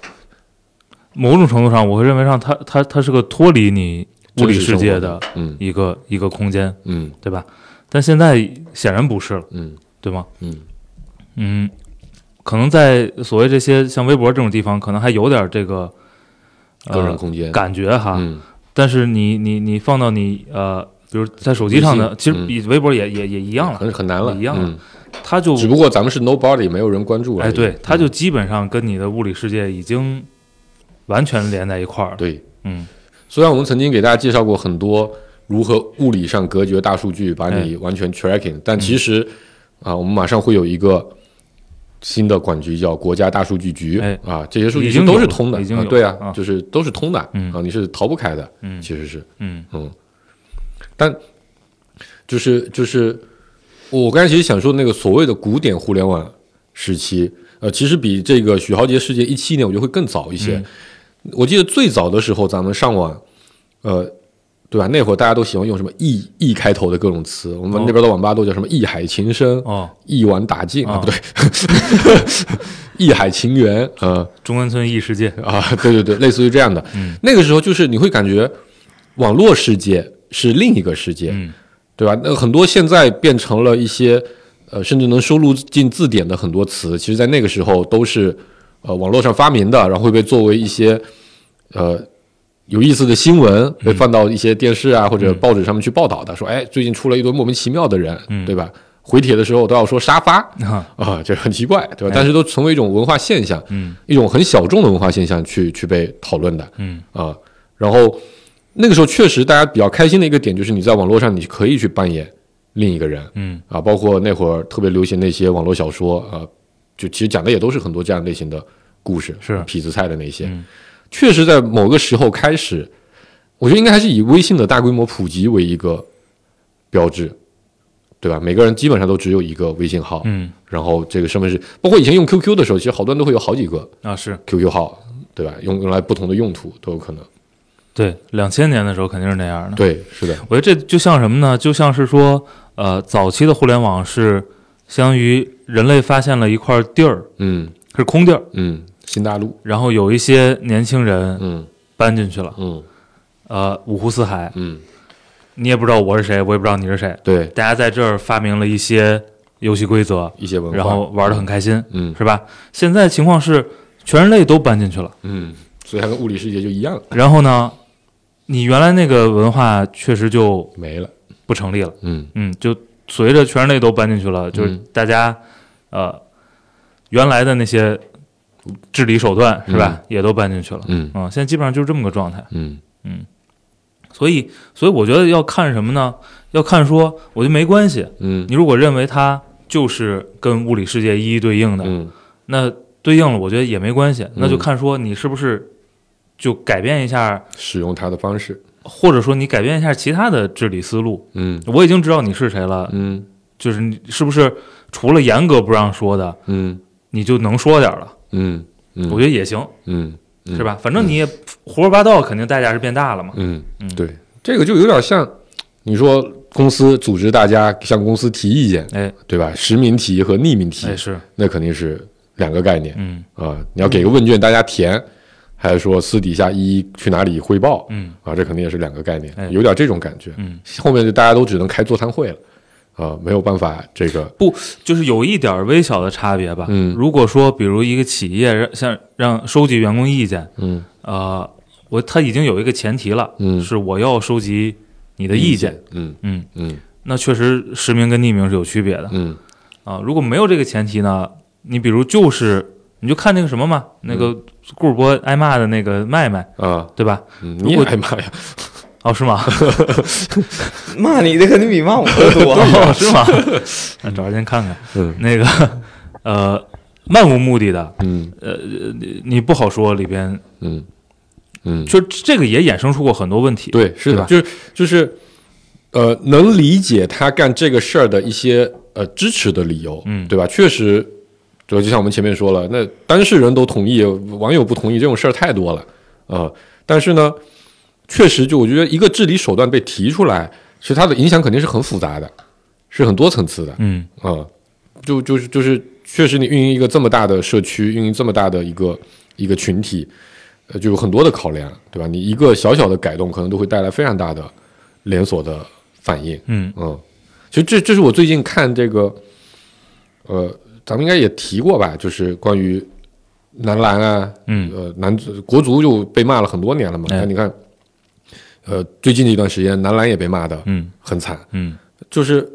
某种程度上，我会认为上它它它是个脱离你物理世界的嗯一个一个空间，嗯对吧？但现在显然不是了，嗯对吗？嗯嗯，可能在所谓这些像微博这种地方，可能还有点这个个人呃空间。感觉哈，嗯但是你你你放到你呃，比如在手机上的，其实嗯比微博也也也一样了，很很难了，一样了嗯它就只不过咱们是 nobody，没有人关注而已。哎，对，它嗯就基本上跟你的物理世界已经完全连在一块儿了。对。嗯，虽然我们曾经给大家介绍过很多如何物理上隔绝大数据，把哎。你完全 tracking，、但其实啊，我们马上会有一个新的管局叫国家大数据局、哎。啊，这些数据已经都是通的。啊对啊，啊。就是都是通的、嗯。啊，你是逃不开的，嗯。其实是，嗯。嗯。但就是就是我刚才其实想说那个所谓的古典互联网时期，呃，其实比这个许豪杰事件一七年我觉得会更早一些。嗯。我记得最早的时候，咱们上网，呃，对吧？那会儿大家都喜欢用什么 “e e” 开头的各种词，我们哦那边的网吧都叫什么“一海情深”、哦，一网打尽”啊，啊不对，“一海情缘”呃中关村异世界。啊，对对对，类似于这样的。嗯那个时候就是你会感觉网络世界是另一个世界，嗯对吧？那很多现在变成了一些呃，甚至能收录进字典的很多词，其实在那个时候都是呃网络上发明的，然后会被作为一些呃有意思的新闻被放到一些电视啊、或者报纸上面去报道的，说哎，最近出了一堆莫名其妙的人，嗯。对吧？回帖的时候都要说沙发。啊。啊，这很奇怪，对吧？哎？但是都成为一种文化现象，嗯。一种很小众的文化现象去去被讨论的。嗯。啊，然后那个时候确实大家比较开心的一个点就是你在网络上你可以去扮演另一个人嗯。啊，包括那会儿特别流行那些网络小说啊，就其实讲的也都是很多这样类型的故事，是。痞子菜的那些，嗯确实在某个时候开始，我觉得应该还是以微信的大规模普及为一个标志，对吧？每个人基本上都只有一个微信号，嗯然后这个身份是，包括以前用 QQ 的时候，其实好多人都会有好几个啊是 QQ 号，对吧？用用来不同的用途都有可能。对，两千年的时候肯定是那样的。对，是的，我觉得这就像什么呢？就像是说，呃，早期的互联网是相当于人类发现了一块地儿，嗯是空地儿，嗯，新大陆，然后有一些年轻人嗯。搬进去了，嗯。呃，五湖四海，嗯，你也不知道我是谁，我也不知道你是谁，对，大家在这儿发明了一些游戏规则，一些文化，然后玩的很开心，嗯。是吧？现在情况是全人类都搬进去了，嗯，所以它跟物理世界就一样然后呢，你原来那个文化确实就没了，不成立了。嗯。嗯，就随着全人类都搬进去了，就是嗯大家、呃原来的那些治理手段是吧，也都搬进去了。嗯嗯，现在基本上就是这么个状态。嗯所以，所以我觉得要看什么呢？要看说，我觉得没关系。嗯你如果认为它就是跟物理世界一一对应的，嗯那对应了，我觉得也没关系。那就看说你是不是就改变一下，使用它的方式，或者说你改变一下其他的治理思路。嗯我已经知道你是谁了，嗯就是你是不是除了严格不让说的，嗯你就能说点了？嗯嗯，我觉得也行，嗯嗯是吧？反正你也胡说八道，肯定代价是变大了嘛。嗯嗯，对，这个就有点像你说公司组织大家向公司提意见，哎对吧？实名提和匿名提哎，是，那肯定是两个概念嗯啊。你要给个问卷大家填，还是说私底下一一去哪里汇报嗯啊？这肯定也是两个概念哎，有点这种感觉。嗯，后面就大家都只能开座谈会了啊，没有办法这个不就是有一点儿微小的差别吧。嗯如果说比如一个企业让像让收集员工意见，嗯呃，我他已经有一个前提了，嗯是我要收集你的意见。，嗯嗯，嗯那确实实名跟匿名是有区别的嗯啊。如果没有这个前提呢，你比如就是你就看那个什么嘛，那个顾主播挨骂的那个麦麦，啊对吧？嗯，你也如果挨骂呀？哦，是吗？骂你的肯定比骂我的多。哦，是吗？那找时间看看嗯那个，呃，漫无目的的，嗯你你不好说里边，嗯嗯，就这个也衍生出过很多问题。对，是的，就是就是，呃，能理解他干这个事儿的一些呃支持的理由，嗯对吧？确实，就就像我们前面说了，那当事人都同意，网友不同意，这种事儿太多了啊、呃但是呢，确实，就我觉得一个治理手段被提出来，其实它的影响肯定是很复杂的，是很多层次的，嗯啊、就就是就是，确实你运营一个这么大的社区，运营这么大的一个一个群体，呃，就有很多的考量，对吧？你一个小小的改动，可能都会带来非常大的连锁的反应。嗯嗯，其实这这是我最近看这个，呃，咱们应该也提过吧，就是关于男篮啊，嗯呃，男足国足就被骂了很多年了嘛。哎那你看，呃，最近的一段时间，男篮也被骂的嗯。很惨，嗯。就是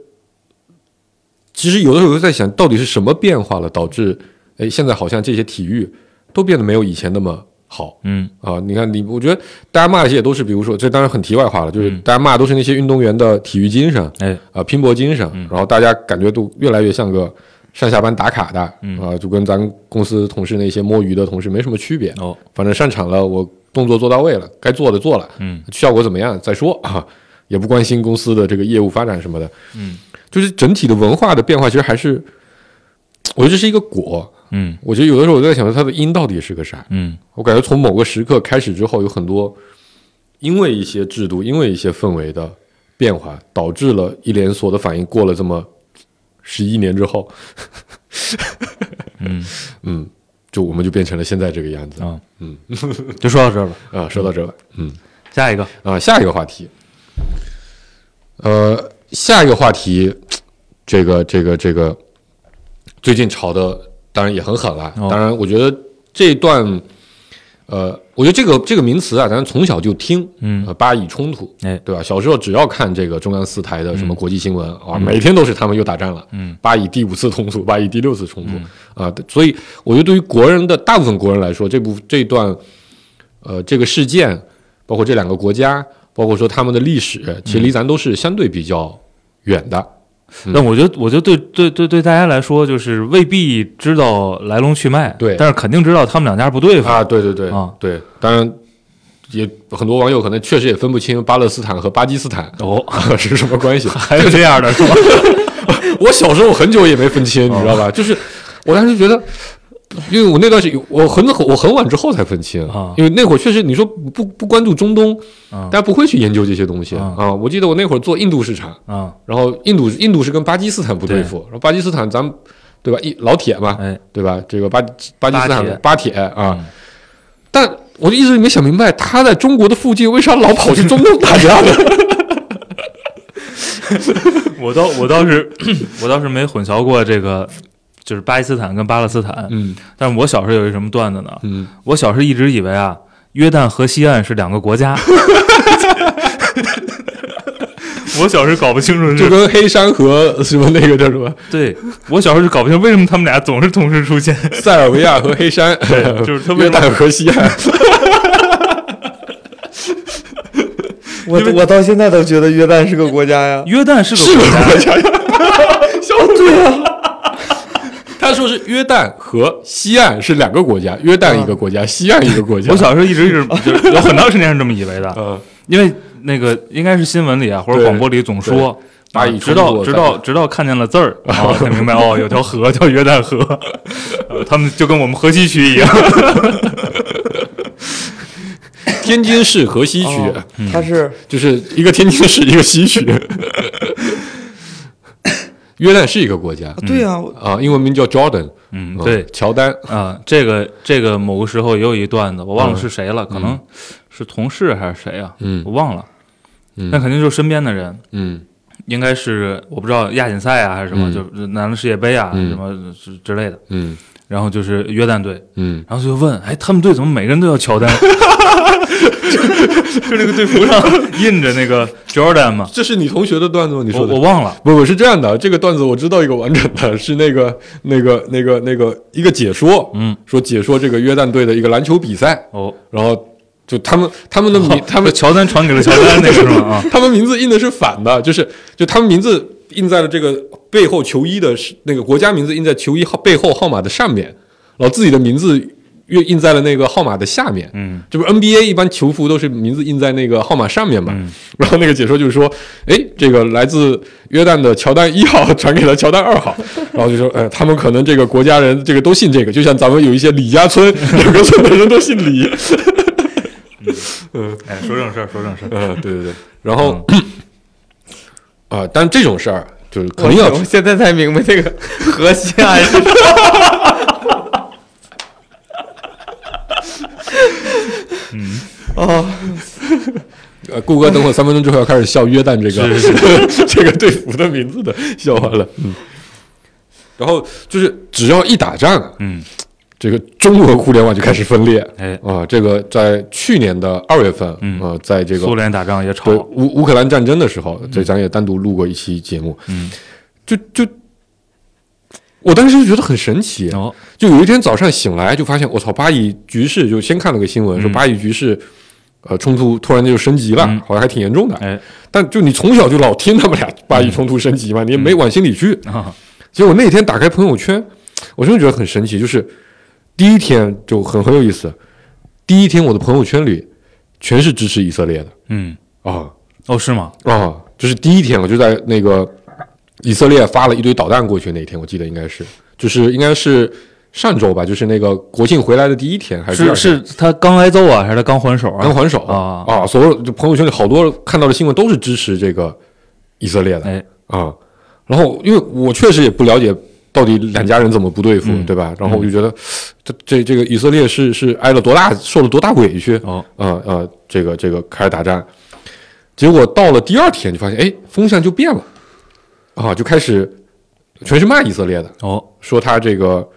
其实有的时候我在想，到底是什么变化了，导致哎现在好像这些体育都变得没有以前那么好嗯。啊？你看你，我觉得大家骂的这些都是，比如说这当然很题外话了，就是嗯。大家骂都是那些运动员的体育精神哎。啊、拼搏精神，嗯。然后大家感觉都越来越像个上下班打卡的嗯。啊，就跟咱公司同事那些摸鱼的同事没什么区别。哦。反正上场了，我动作做到位了，该做的做了，嗯。效果怎么样再说 啊，也不关心公司的这个业务发展什么的，嗯。就是整体的文化的变化，其实还是，我觉得这是一个果。嗯。我觉得有的时候我在想，它的因到底是个啥？嗯。我感觉从某个时刻开始之后，有很多因为一些制度、因为一些氛围的变化，导致了一连锁的反应。过了这么十一年之后，嗯。嗯，就我们就变成了现在这个样子。啊。嗯。就说到这儿吧，啊。说到这吧，嗯。下一个。啊，下一个话题，呃，下一个话题，这个这个这个，最近炒的当然也很狠了。哦。当然，我觉得这段，呃，我觉得这个这个名词啊，咱从小就听，嗯。呃，巴以冲突，哎。对吧？小时候只要看这个中央四台的什么国际新闻、啊，嗯。每天都是他们又打仗了，嗯。巴以第五次冲突，巴以第六次冲突、嗯。啊，所以我觉得对于国人的大部分国人来说，这部这段，呃，这个事件，包括这两个国家，包括说他们的历史，其实离咱都是相对比较远的。嗯但我觉得，我觉得对对对对大家来说，就是未必知道来龙去脉，对但是肯定知道他们两家不对付啊，对对对，啊对，当然也很多网友可能确实也分不清巴勒斯坦和巴基斯坦哦，是什么关系。还有这样的是吧？我小时候很久也没分清，你知道哦吧？就是我当时觉得，因为我那段时间我很我很晚之后才分清啊因为那会儿确实你说不不关注中东，啊大家不会去研究这些东西啊啊。我记得我那会儿做印度市场，啊，然后印度印度是跟巴基斯坦不对付，然后巴基斯坦咱们对吧？一老铁嘛，哎对吧？这个巴巴基斯坦巴铁巴铁啊，嗯但我就一直没想明白，他在中国的附近为啥老跑去中东打架呢？我倒我倒是我倒是没混淆过这个，就是巴基斯坦跟巴勒斯坦。嗯但是我小时候有一什么段子呢？嗯，我小时候一直以为啊，约旦河西岸是两个国家。我小时候搞不清楚，就跟黑山和什么那个叫什么对我小时候就搞不清为什么他们俩总是同时出现。塞尔维亚和黑山，对就是他为约什么旦和西岸。我我到现在都觉得约旦是个国家呀。约旦是是个个国国家，家呀，小对啊。他说是约旦和西岸是两个国家，约旦一个国家，西岸一个国家。我小时候一直是就是有很长时间是这么以为的，嗯因为那个应该是新闻里啊或者广播里总说。直到直到直到看见了字儿，然后才明白哦，有条河叫约旦河，呃他们就跟我们河西区一样。天津市河西区，哦它是就是一个天津市，一个西区。约旦是一个国家。啊对呀，啊，英文名叫 Jordan，嗯，嗯对。乔丹。啊，这个这个某个时候也有一段子，我忘了是谁了，可能是同事还是谁啊，嗯。我忘了，嗯。那肯定就是身边的人，嗯。应该是我不知道亚锦赛啊还是什么，嗯。就是男的世界杯啊、嗯。什么之之类的，嗯。然后就是约旦队，嗯，然后就问，哎，他们队怎么每个人都要乔丹？就就那个队服上印着那个 Jordan 嘛，这是你同学的段子吗？你说的。我忘了，不不是这样的，这个段子我知道一个完整的，是那个 那个那个那个一个解说，嗯，说解说这个约旦队的一个篮球比赛，哦，然后就他们他们的名，他们乔丹传给了乔丹那个是吗？啊，他们名字印的是反的，就是就他们名字印在了这个背后球衣的是那个国家名字印在球衣号背后号码的上面，然后自己的名字又印在了那个号码的下面。嗯这不是 NBA 一般球服都是名字印在那个号码上面嘛？嗯然后那个解说就是说，哎，这个来自约旦的乔丹一号传给了乔丹二号，然后就说，呃，他们可能这个国家人这个都信这个，就像咱们有一些李家村两个村的人都姓李。嗯哎，说正事儿，说正事儿，嗯，对对对。然后啊、但这种事儿就是肯定要我现在才明白这个河西岸是嗯，啊，呃，顾哥等会儿三分钟之后要开始笑约旦这个是 这个队服的名字的笑话了。嗯，然后就是只要一打仗，嗯，这个中国互联网就开始分裂。哎，啊。这个在去年的二月份，嗯。啊，在这个苏联打仗也吵。对，乌乌克兰战争的时候，这咱也单独录过一期节目，嗯。就就我当时就觉得很神奇，哦，就有一天早上醒来，就发现我操，巴以局势就先看了个新闻，说嗯。巴以局势，呃，冲突突然就升级了，嗯。好像还挺严重的。哎。但就你从小就老听他们俩巴以冲突升级嘛，你也没往心里去。啊，结果那天打开朋友圈，我真的觉得很神奇，就是第一天就很很有意思，第一天我的朋友圈里全是支持以色列的。嗯，啊。哦，是吗？啊，就是第一天我就在那个以色列发了一堆导弹过去那天，我记得应该是就是应该是上周吧，就是那个国庆回来的第一天还是是是他刚挨揍啊，还是他刚还手啊？刚还手啊啊，所有就朋友圈里好多看到的新闻都是支持这个以色列的，哎，啊，然后因为我确实也不了解到底两家人怎么不对付，嗯对吧？然后我就觉得这这这个以色列是是挨了多大受了多大委屈，哦，啊啊，这个这个开始打仗，结果到了第二天就发现，哎，风向就变了，啊，就开始全是骂以色列的，哦，说他这个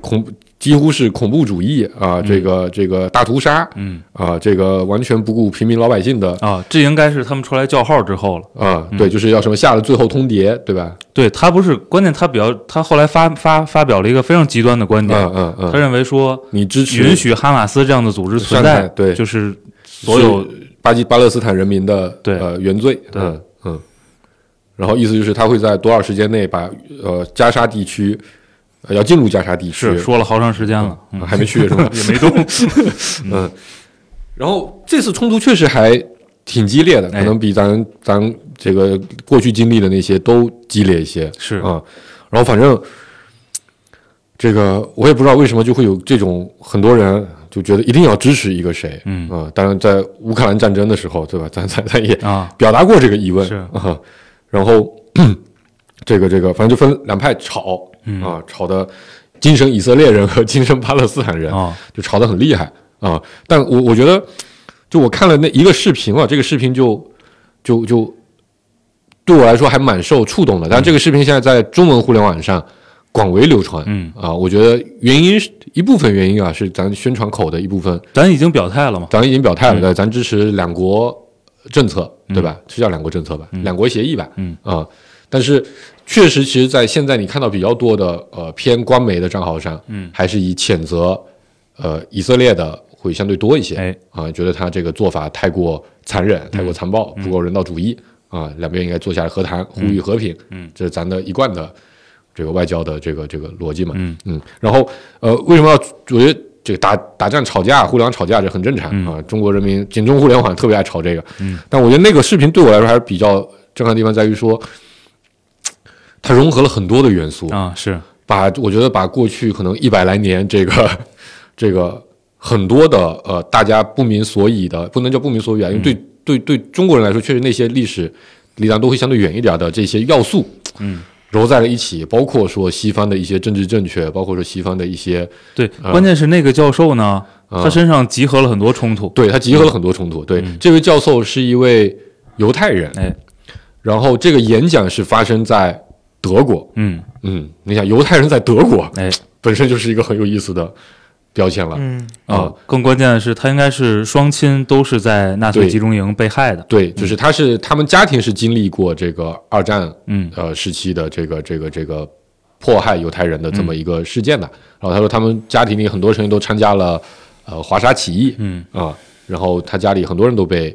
恐几乎是恐怖主义啊，这个这个大屠杀，嗯啊，这个完全不顾平民老百姓的啊，这应该是他们出来叫号之后了。啊，对，就是要什么下了最后通牒，对吧？对他不是关键，他比较他后来发发发表了一个非常极端的观点，嗯嗯嗯，他认为说你支持允许哈马斯这样的组织存在，对就是所有是巴基巴勒斯坦人民的对呃原罪，对然后意思就是他会在多少时间内把呃加沙地区、呃、要进入加沙地区是说了好长时间了，嗯还没去是吧？也没动，嗯，然后这次冲突确实还挺激烈的，哎。可能比咱咱这个过去经历的那些都激烈一些，是。啊、然后反正这个我也不知道为什么就会有这种很多人就觉得一定要支持一个谁，嗯。啊、当然在乌克兰战争的时候，对吧？咱咱咱也啊，表达过这个疑问，是。啊，然后 这个这个反正就分两派吵嗯。啊，吵的精神以色列人和精神巴勒斯坦人啊，就吵得很厉害啊。但我我觉得，就我看了那一个视频啊，这个视频就就就对我来说还蛮受触动的。但这个视频现在在中文互联网上广为流传，嗯。啊，我觉得原因是一部分原因啊，是咱宣传口的一部分，咱已经表态了嘛，咱已经表态了，嗯。对，咱支持两国政策，对吧？是叫两国政策吧？两国协议吧？嗯。啊，但是确实，其实，在现在你看到比较多的呃偏官媒的账号上，嗯。还是以谴责呃以色列的会相对多一些，哎。啊，觉得他这个做法太过残忍、太过残暴，不够人道主义啊，两边应该坐下来和谈，呼吁和平，嗯，这是咱的一贯的这个外交的这个这个逻辑嘛，嗯。嗯，然后呃，为什么要我觉得这个打打仗吵架，互联网吵架这很正常、嗯。啊，中国人民简中互联网特别爱吵这个，嗯，但我觉得那个视频对我来说还是比较震撼的地方在于说，它融合了很多的元素，啊是，把我觉得把过去可能一百来年这个这个很多的呃大家不明所以的，不能叫不明所以啊，因为对、嗯。对对中国人来说，确实那些历史离咱都会相对远一点的这些要素，嗯，揉在了一起，包括说西方的一些政治正确，包括说西方的一些，对，啊关键是那个教授呢，啊他身上集合了很多冲突，对他集合了很多冲突。对，嗯。这位教授是一位犹太人，哎，然后这个演讲是发生在德国，嗯，嗯，你想犹太人在德国，哎，本身就是一个很有意思的标签了。嗯，啊，更关键的是，他应该是双亲都是在纳粹集中营被害的，对，就是他是他们家庭是经历过这个二战嗯。呃时期的这个这个这个迫害犹太人的这么一个事件的。嗯然后他说他们家庭里很多成员都参加了呃华沙起义。嗯。啊，然后他家里很多人都被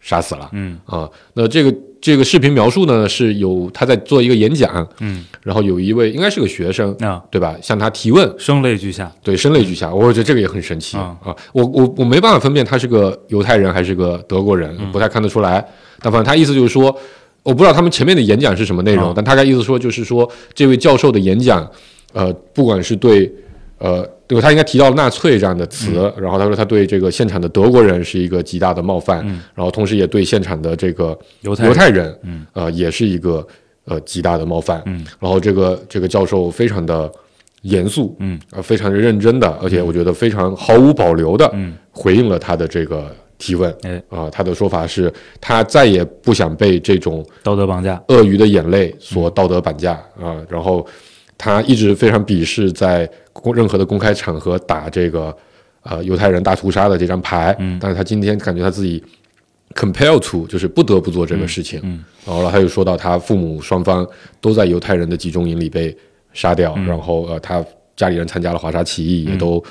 杀死了。嗯。啊。那这个这个视频描述呢是有他在做一个演讲，嗯，然后有一位应该是个学生。啊，对吧？向他提问，声泪俱下，对，声泪俱下，我觉得这个也很神奇啊啊！我我我没办法分辨他是个犹太人还是个德国人，嗯不太看得出来。但反正他意思就是说，我不知道他们前面的演讲是什么内容，啊但大概意思说就是说，这位教授的演讲，呃，不管是对呃，对他应该提到了纳粹这样的词，嗯。然后他说他对这个现场的德国人是一个极大的冒犯，嗯。然后同时也对现场的这个犹太人，嗯。呃，也是一个呃极大的冒犯。嗯。然后这个这个教授非常的严肃，嗯。呃，非常的认真的，而且我觉得非常毫无保留的嗯。回应了他的这个提问。哎。啊、他的说法是，他再也不想被这种道德绑架，鳄鱼的眼泪所道德绑架啊、然后他一直非常鄙视在公任何的公开场合打这个呃犹太人大屠杀的这张牌，嗯。但是他今天感觉他自己 compelled to 就是不得不做这个事情，嗯然后他又说到他父母双方都在犹太人的集中营里被杀掉，嗯。然后呃，他家里人参加了华沙起义，也都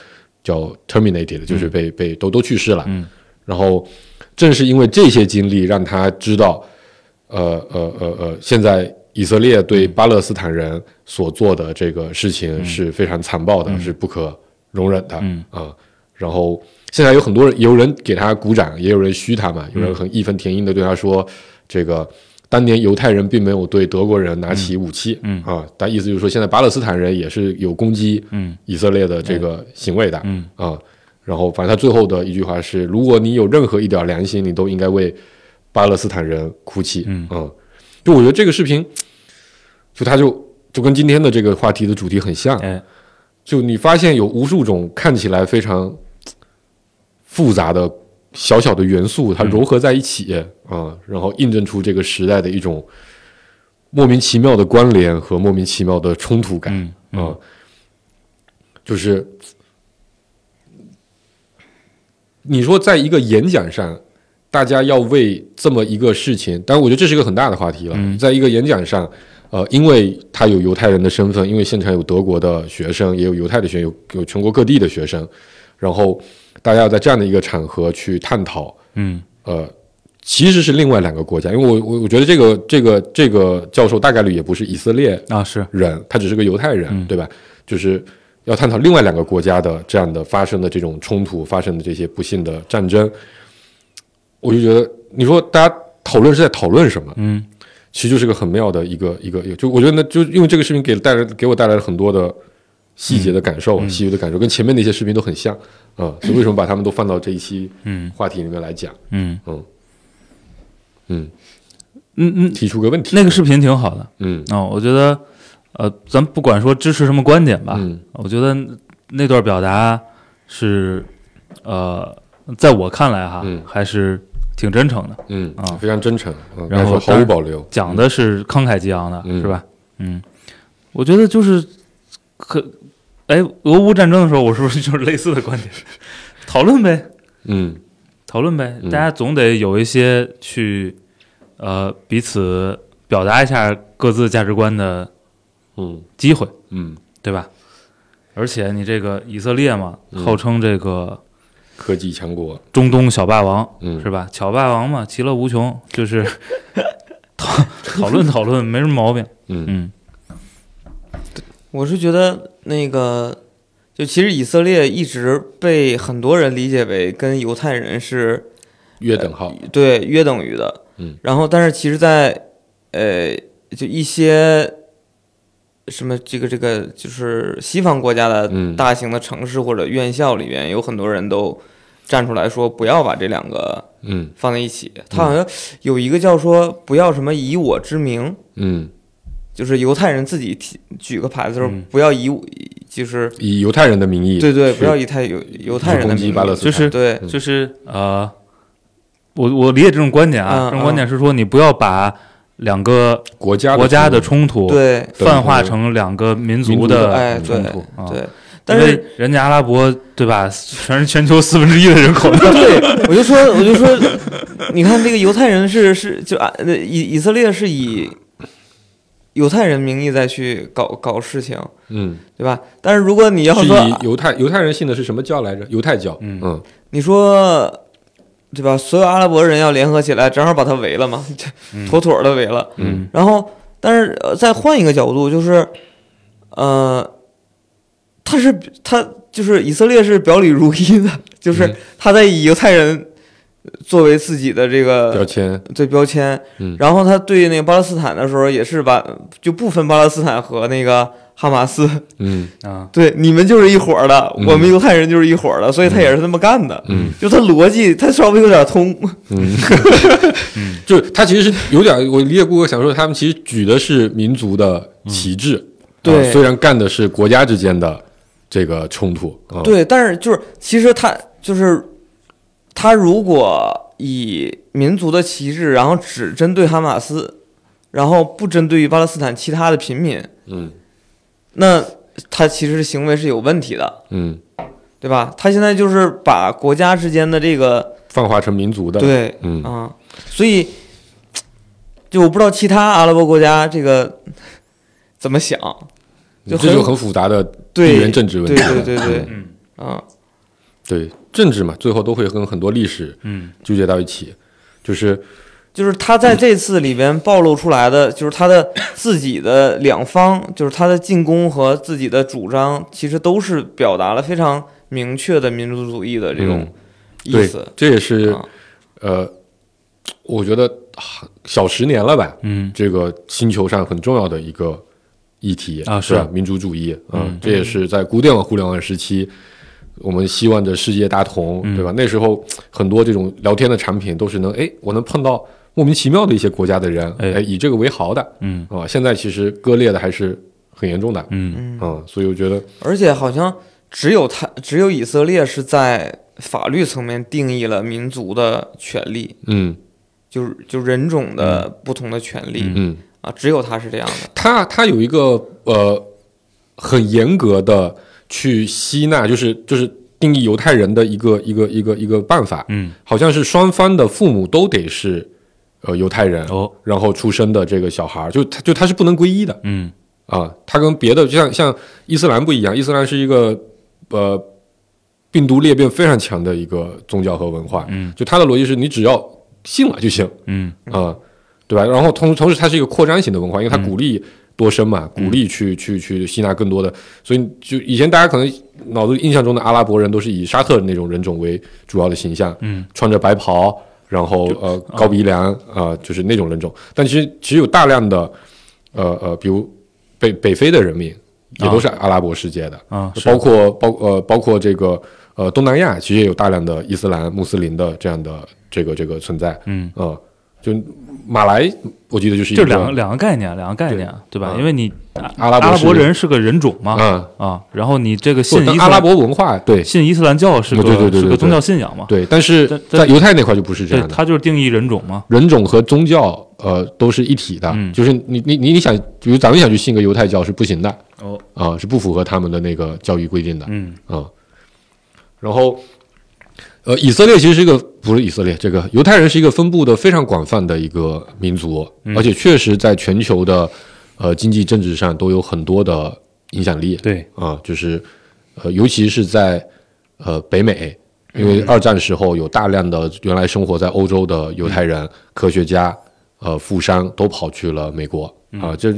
叫 terminated，就是被被都都去世了。嗯。然后正是因为这些经历，让他知道，呃呃呃呃，现在以色列对巴勒斯坦人所做的这个事情是非常残暴的，是不可容忍的。嗯。啊、然后现在有很多人，有人给他鼓掌，也有人嘘他嘛，有人很义愤填膺的对他说，这个。当年犹太人并没有对德国人拿起武器，嗯。啊，但意思就是说，现在巴勒斯坦人也是有攻击嗯。以色列的这个行为的，嗯。啊，然后反正他最后的一句话是：如果你有任何一点良心，你都应该为巴勒斯坦人哭泣。嗯。就我觉得这个视频，就它就就跟今天的这个话题的主题很像，哎就你发现有无数种看起来非常复杂的小小的元素，它融合在一起啊、然后印证出这个时代的一种莫名其妙的关联和莫名其妙的冲突感。嗯啊、就是你说在一个演讲上，大家要为这么一个事情，当然我觉得这是一个很大的话题了。嗯在一个演讲上，呃，因为他有犹太人的身份，因为现场有德国的学生，也有犹太的学生，有有全国各地的学生，然后大家要在这样的一个场合去探讨，嗯。呃，其实是另外两个国家，因为我我我觉得这个这个这个教授大概率也不是以色列啊是。人，他只是个犹太人，嗯。对吧？就是要探讨另外两个国家的这样的发生的这种冲突，发生的这些不幸的战争，我就觉得，你说大家讨论是在讨论什么？嗯其实就是个很妙的一个一个，就我觉得那，就因为这个视频给带来给我带来了很多的细节的感受，嗯。细节的感受，跟前面那些视频都很像啊、所以为什么把他们都放到这一期嗯。话题里面来讲？嗯。嗯嗯嗯，提出个问题，那个视频挺好的。嗯。哦，我觉得呃，咱不管说支持什么观点吧，嗯。我觉得那段表达是呃，在我看来哈，嗯。还是挺真诚的，嗯啊。非常真诚，嗯，然后毫无保留，讲的是慷慨激昂的，嗯。是吧？嗯，我觉得就是可，哎，俄乌战争的时候，我是不是就是类似的观点？讨论呗，嗯。讨论呗，嗯。大家总得有一些去呃彼此表达一下各自价值观的嗯。机会，嗯，对吧？而且你这个以色列嘛，嗯。号称这个科技强国，中东小霸王，嗯。是吧？小霸王嘛，其乐无穷，就是讨 讨论讨论没什么毛病。嗯。嗯。我是觉得那个，就其实以色列一直被很多人理解为跟犹太人是约等号，对约等于的，嗯，然后但是其实在，呃，就一些什么这个这个就是西方国家的嗯。大型的城市或者院校里面，有很多人都站出来说不要把这两个嗯。放在一起。他好像有一个叫说不要什么以我之名，嗯，就是犹太人自己提举个牌子说嗯。不要以我，就是以犹太人的名义，对对，不要以太犹犹太人的攻击名义，巴勒斯坦，就是对嗯。就是呃，我我理解这种观点啊，嗯这种观点是说你不要把两个国家国家的冲冲突对。泛化成两个民民族的冲突啊。对，但是人家阿拉伯对吧，全是全球四分之一的人口，对，我就说，我就说，你看这个犹太人是是就啊，呃以以色列是以犹太人名义再去搞搞事情，嗯，对吧？但是如果你要是说以犹太犹太人信的是什么教来着？犹太教，嗯嗯你说，对吧？所有阿拉伯人要联合起来，正好把他围了嘛，嗯妥妥的围了。嗯然后，但是、呃、再换一个角度，就是，呃，他是他就是以色列是表里如一的，就是嗯。他在以犹太人作为自己的这个标签，对标签，嗯。然后他对那个巴勒斯坦的时候，也是把就不分巴勒斯坦和那个哈马斯，嗯。啊，对你们就是一伙儿的，嗯我们犹太人就是一伙儿的，所以他也是这么干的。嗯。就他逻辑，他稍微有点通，嗯，就是他其实是有点，我理解顾哥想说，他们其实举的是民族的旗帜，对啊虽然干的是国家之间的这个冲突，啊，对，但是就是其实他就是他如果以民族的旗帜，然后只针对哈马斯，然后不针对于巴勒斯坦其他的平民，嗯。那他其实行为是有问题的，嗯，对吧？他现在就是把国家之间的这个泛化成民族的，，对嗯。啊，所以就我不知道其他阿拉伯国家这个怎么想，就这就很复杂的地对缘政治问对题。对对对对，嗯啊，对政治嘛，最后都会跟很多历史嗯纠结到一起，就是就是他在这次里边暴露出来的，就是他的自己的两方，就是他的进攻和自己的主张，其实都是表达了非常明确的民族主义的这种嗯对意思。，这也是啊呃，我觉得啊小十年了吧，嗯这个星球上很重要的一个议题啊是。吧？民族主义，嗯这也是在古典网互联网时期，我们希望着世界大同，嗯。对吧？那时候很多这种聊天的产品都是能，哎，我能碰到莫名其妙的一些国家的人，哎。哎，以这个为豪的嗯。啊。现在其实割裂的还是很严重的，嗯。嗯，啊，所以我觉得，而且好像只有他，只有以色列是在法律层面定义了民族的权利，嗯。就是就人种的不同的权利、嗯。嗯，啊，只有他是这样的。他他有一个呃很严格的去吸纳，就是就是定义犹太人的一个一个一个一个办法，嗯。好像是双方的父母都得是呃犹太人，哦。然后出生的这个小孩儿，就他就他是不能皈依的嗯。啊，他跟别的就像像伊斯兰不一样，伊斯兰是一个呃病毒裂变非常强的一个宗教和文化，嗯。就他的逻辑是你只要信了就行，嗯。啊、对吧？然后同同时，它是一个扩张型的文化，因为它嗯鼓励多生嘛，鼓励去去去吸纳更多的，所以就以前大家可能脑子里印象中的阿拉伯人都是以沙特那种人种为主要的形象，嗯，穿着白袍，然后呃高鼻梁啊、就是那种人种。但其实其实有大量的呃呃，比如北北非的人民也都是阿拉伯世界的，啊是包括包呃包括这个呃东南亚，其实也有大量的伊斯兰穆斯林的这样的这个这个存在，嗯。啊、就马来，我记得就是一这两个两个概念，两个概念，对吧？啊因为你阿阿拉伯人是个人种嘛，啊，啊，然后你这个信阿拉伯文化对。信伊斯兰教是个对对对是个宗教信仰嘛，对，但是在犹太那块就不是这，样的，它就是定义人种嘛，人种和宗教呃都是一体的，嗯。就是你你你你想，比如咱们想去信个犹太教是不行的哦，啊，是不符合他们的那个教育规定的嗯。啊。然后，呃，以色列其实是一个不是以色列，这个犹太人是一个分布的非常广泛的一个民族，嗯而且确实在全球的呃经济政治上都有很多的影响力对，啊，就是呃，尤其是在呃北美，因为二战时候有大量的原来生活在欧洲的犹太人、科学家、呃富商都跑去了美国啊，这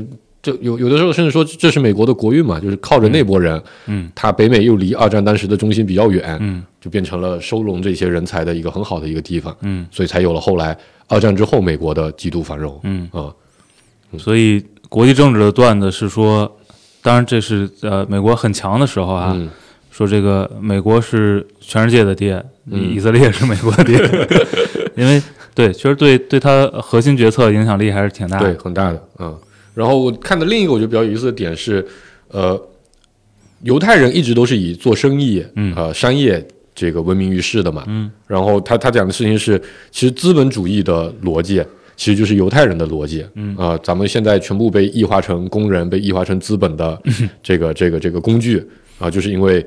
这有有的时候甚至说这是美国的国运嘛，就是靠着那波人，嗯，他北美又离二战当时的中心比较远，嗯就变成了收容这些人才的一个很好的一个地方，嗯所以才有了后来二战之后美国的极度繁荣嗯，啊，所以国际政治的段子是说，当然这是呃美国很强的时候啊，嗯说这个美国是全世界的爹，嗯以色列是美国的爹，因为对，确实对对他核心决策影响力还是挺大的对，很大的，嗯。然后我看的另一个我觉得比较有意思的点是，呃，犹太人一直都是以做生意，嗯。呃，商业这个闻名于世的嘛，嗯。然后他他讲的事情是，其实资本主义的逻辑其实就是犹太人的逻辑，嗯。啊、咱们现在全部被异化成工人，被异化成资本的 这个这个这个工具啊、就是因为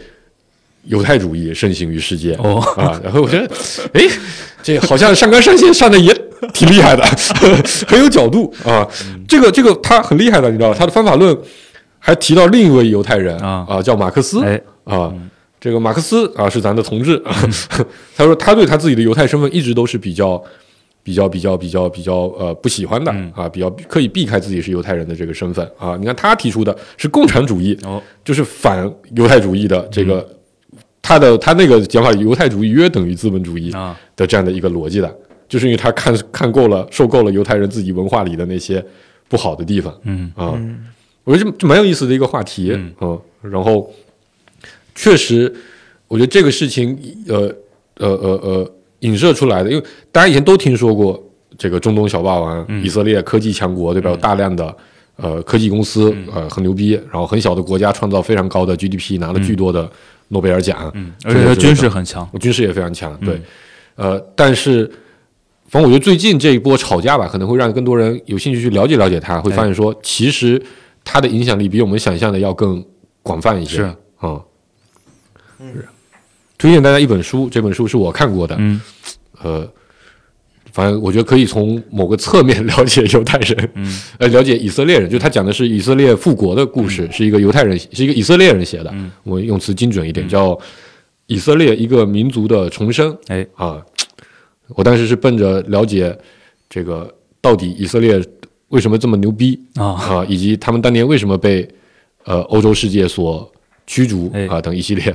犹太主义盛行于世界，哦。啊，然后我觉得，哎，这好像上纲上线上的也挺厉害的，很有角度啊。这个这个他很厉害的，你知道，他的方法论还提到另一位犹太人啊叫马克思哎，啊。这个马克思啊是咱的同志啊，他说他对他自己的犹太身份一直都是比较。比较比较比较比较呃不喜欢的、嗯啊，比较刻意避开自己是犹太人的这个身份啊。你看他提出的是共产主义，哦，就是反犹太主义的这个，他的他那个讲法，犹太主义约等于资本主义啊，的这样的一个逻辑的，就是因为他看看够了、受够了犹太人自己文化里的那些不好的地方。嗯啊。我觉得这这蛮有意思的一个话题，嗯。嗯，然后确实，我觉得这个事情，呃呃呃呃，影射出来的，因为大家以前都听说过这个中东小霸王、嗯。以色列科技强国，对吧？有大量的呃科技公司，呃很牛逼，然后很小的国家创造非常高的 GDP，拿了巨多的诺贝尔奖，嗯，而且他军事很强，军事也非常强，对，嗯。呃，但是，反正我觉得最近这一波吵架吧，可能会让更多人有兴趣去了解了解他，会发现说，其实他的影响力比我们想象的要更广泛一些。是。啊，是推荐大家一本书，这本书是我看过的，嗯。呃，反反正我觉得可以从某个侧面了解犹太人，嗯。呃，了解以色列人。就他讲的是以色列复国的故事，是一个犹太人，是一个以色列人写的。嗯。我用词精准一点，叫以色列一个民族的重生。哎。啊，我当时是奔着了解这个到底以色列为什么这么牛逼啊啊，以及他们当年为什么被呃欧洲世界所驱逐哎啊等一系列。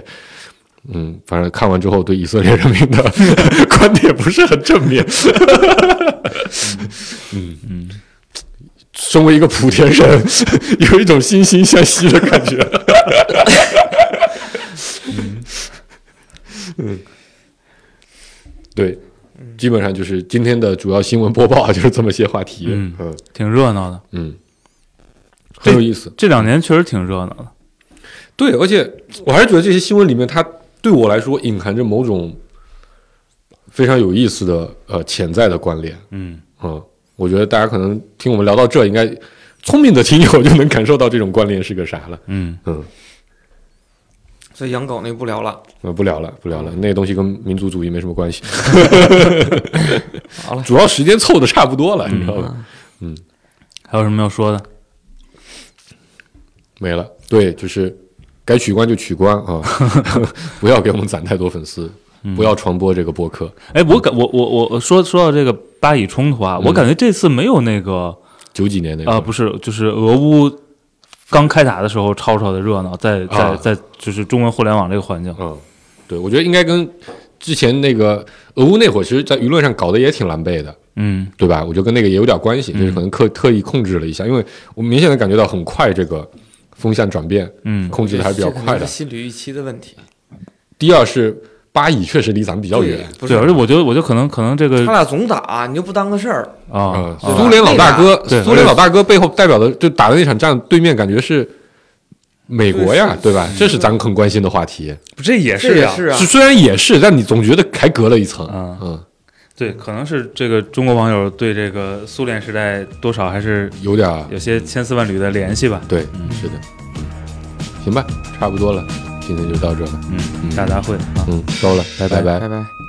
嗯，反正看完之后对以色列人民的 观点不是很正面。嗯嗯，身为一个莆田人，有一种惺惺相惜的感觉。嗯，对，基本上就是今天的主要新闻播报 就是这么些话题。嗯嗯挺热闹的。嗯，很有意思。这两年确实挺热闹的。对，而且我还是觉得这些新闻里面，它对我来说隐含着某种非常有意思的呃潜在的关联。嗯嗯，我觉得大家可能听我们聊到这，应该聪明的听友就能感受到这种关联是个啥了。嗯嗯，所以养狗那不聊了。呃，不聊了，不聊了，那个东西跟民族主义没什么关系。好了，主要时间凑的差不多了，你知道吧？嗯还有什么要说的？没了。对，就是该取关就取关啊，不要给我们攒太多粉丝，不要传播这个播客。哎，我感我我我我说说到这个巴以冲突啊，我感觉这次没有那个九几年那个啊，不是，就是俄乌刚开打的时候吵吵的热闹，在在啊在就是中文互联网这个环境。嗯，对，我觉得应该跟之前那个俄乌那会儿，其实，在舆论上搞得也挺狼狈的，嗯对吧？我觉得跟那个也有点关系，就是可能特特意控制了一下，因为我明显的感觉到很快这个风向转变，嗯控制的还是比较快的。心理预期的问题。第二是巴以确实离咱们比较远，对，而且我觉得我觉得可能可能这个他俩总打，你就不当个事儿。啊苏联老大哥，对苏联老大哥背后代表的就打的那场仗，对面感觉是美国呀，对吧？这是咱们很关心的话题。这也这也是啊是，虽然也是，但你总觉得还隔了一层。嗯嗯，对，可能是这个中国网友对这个苏联时代多少还是有点儿有些千丝万缕的联系吧。对，是的。嗯，行吧，差不多了，今天就到这了。嗯，大杂烩啊。嗯，收了，拜拜拜拜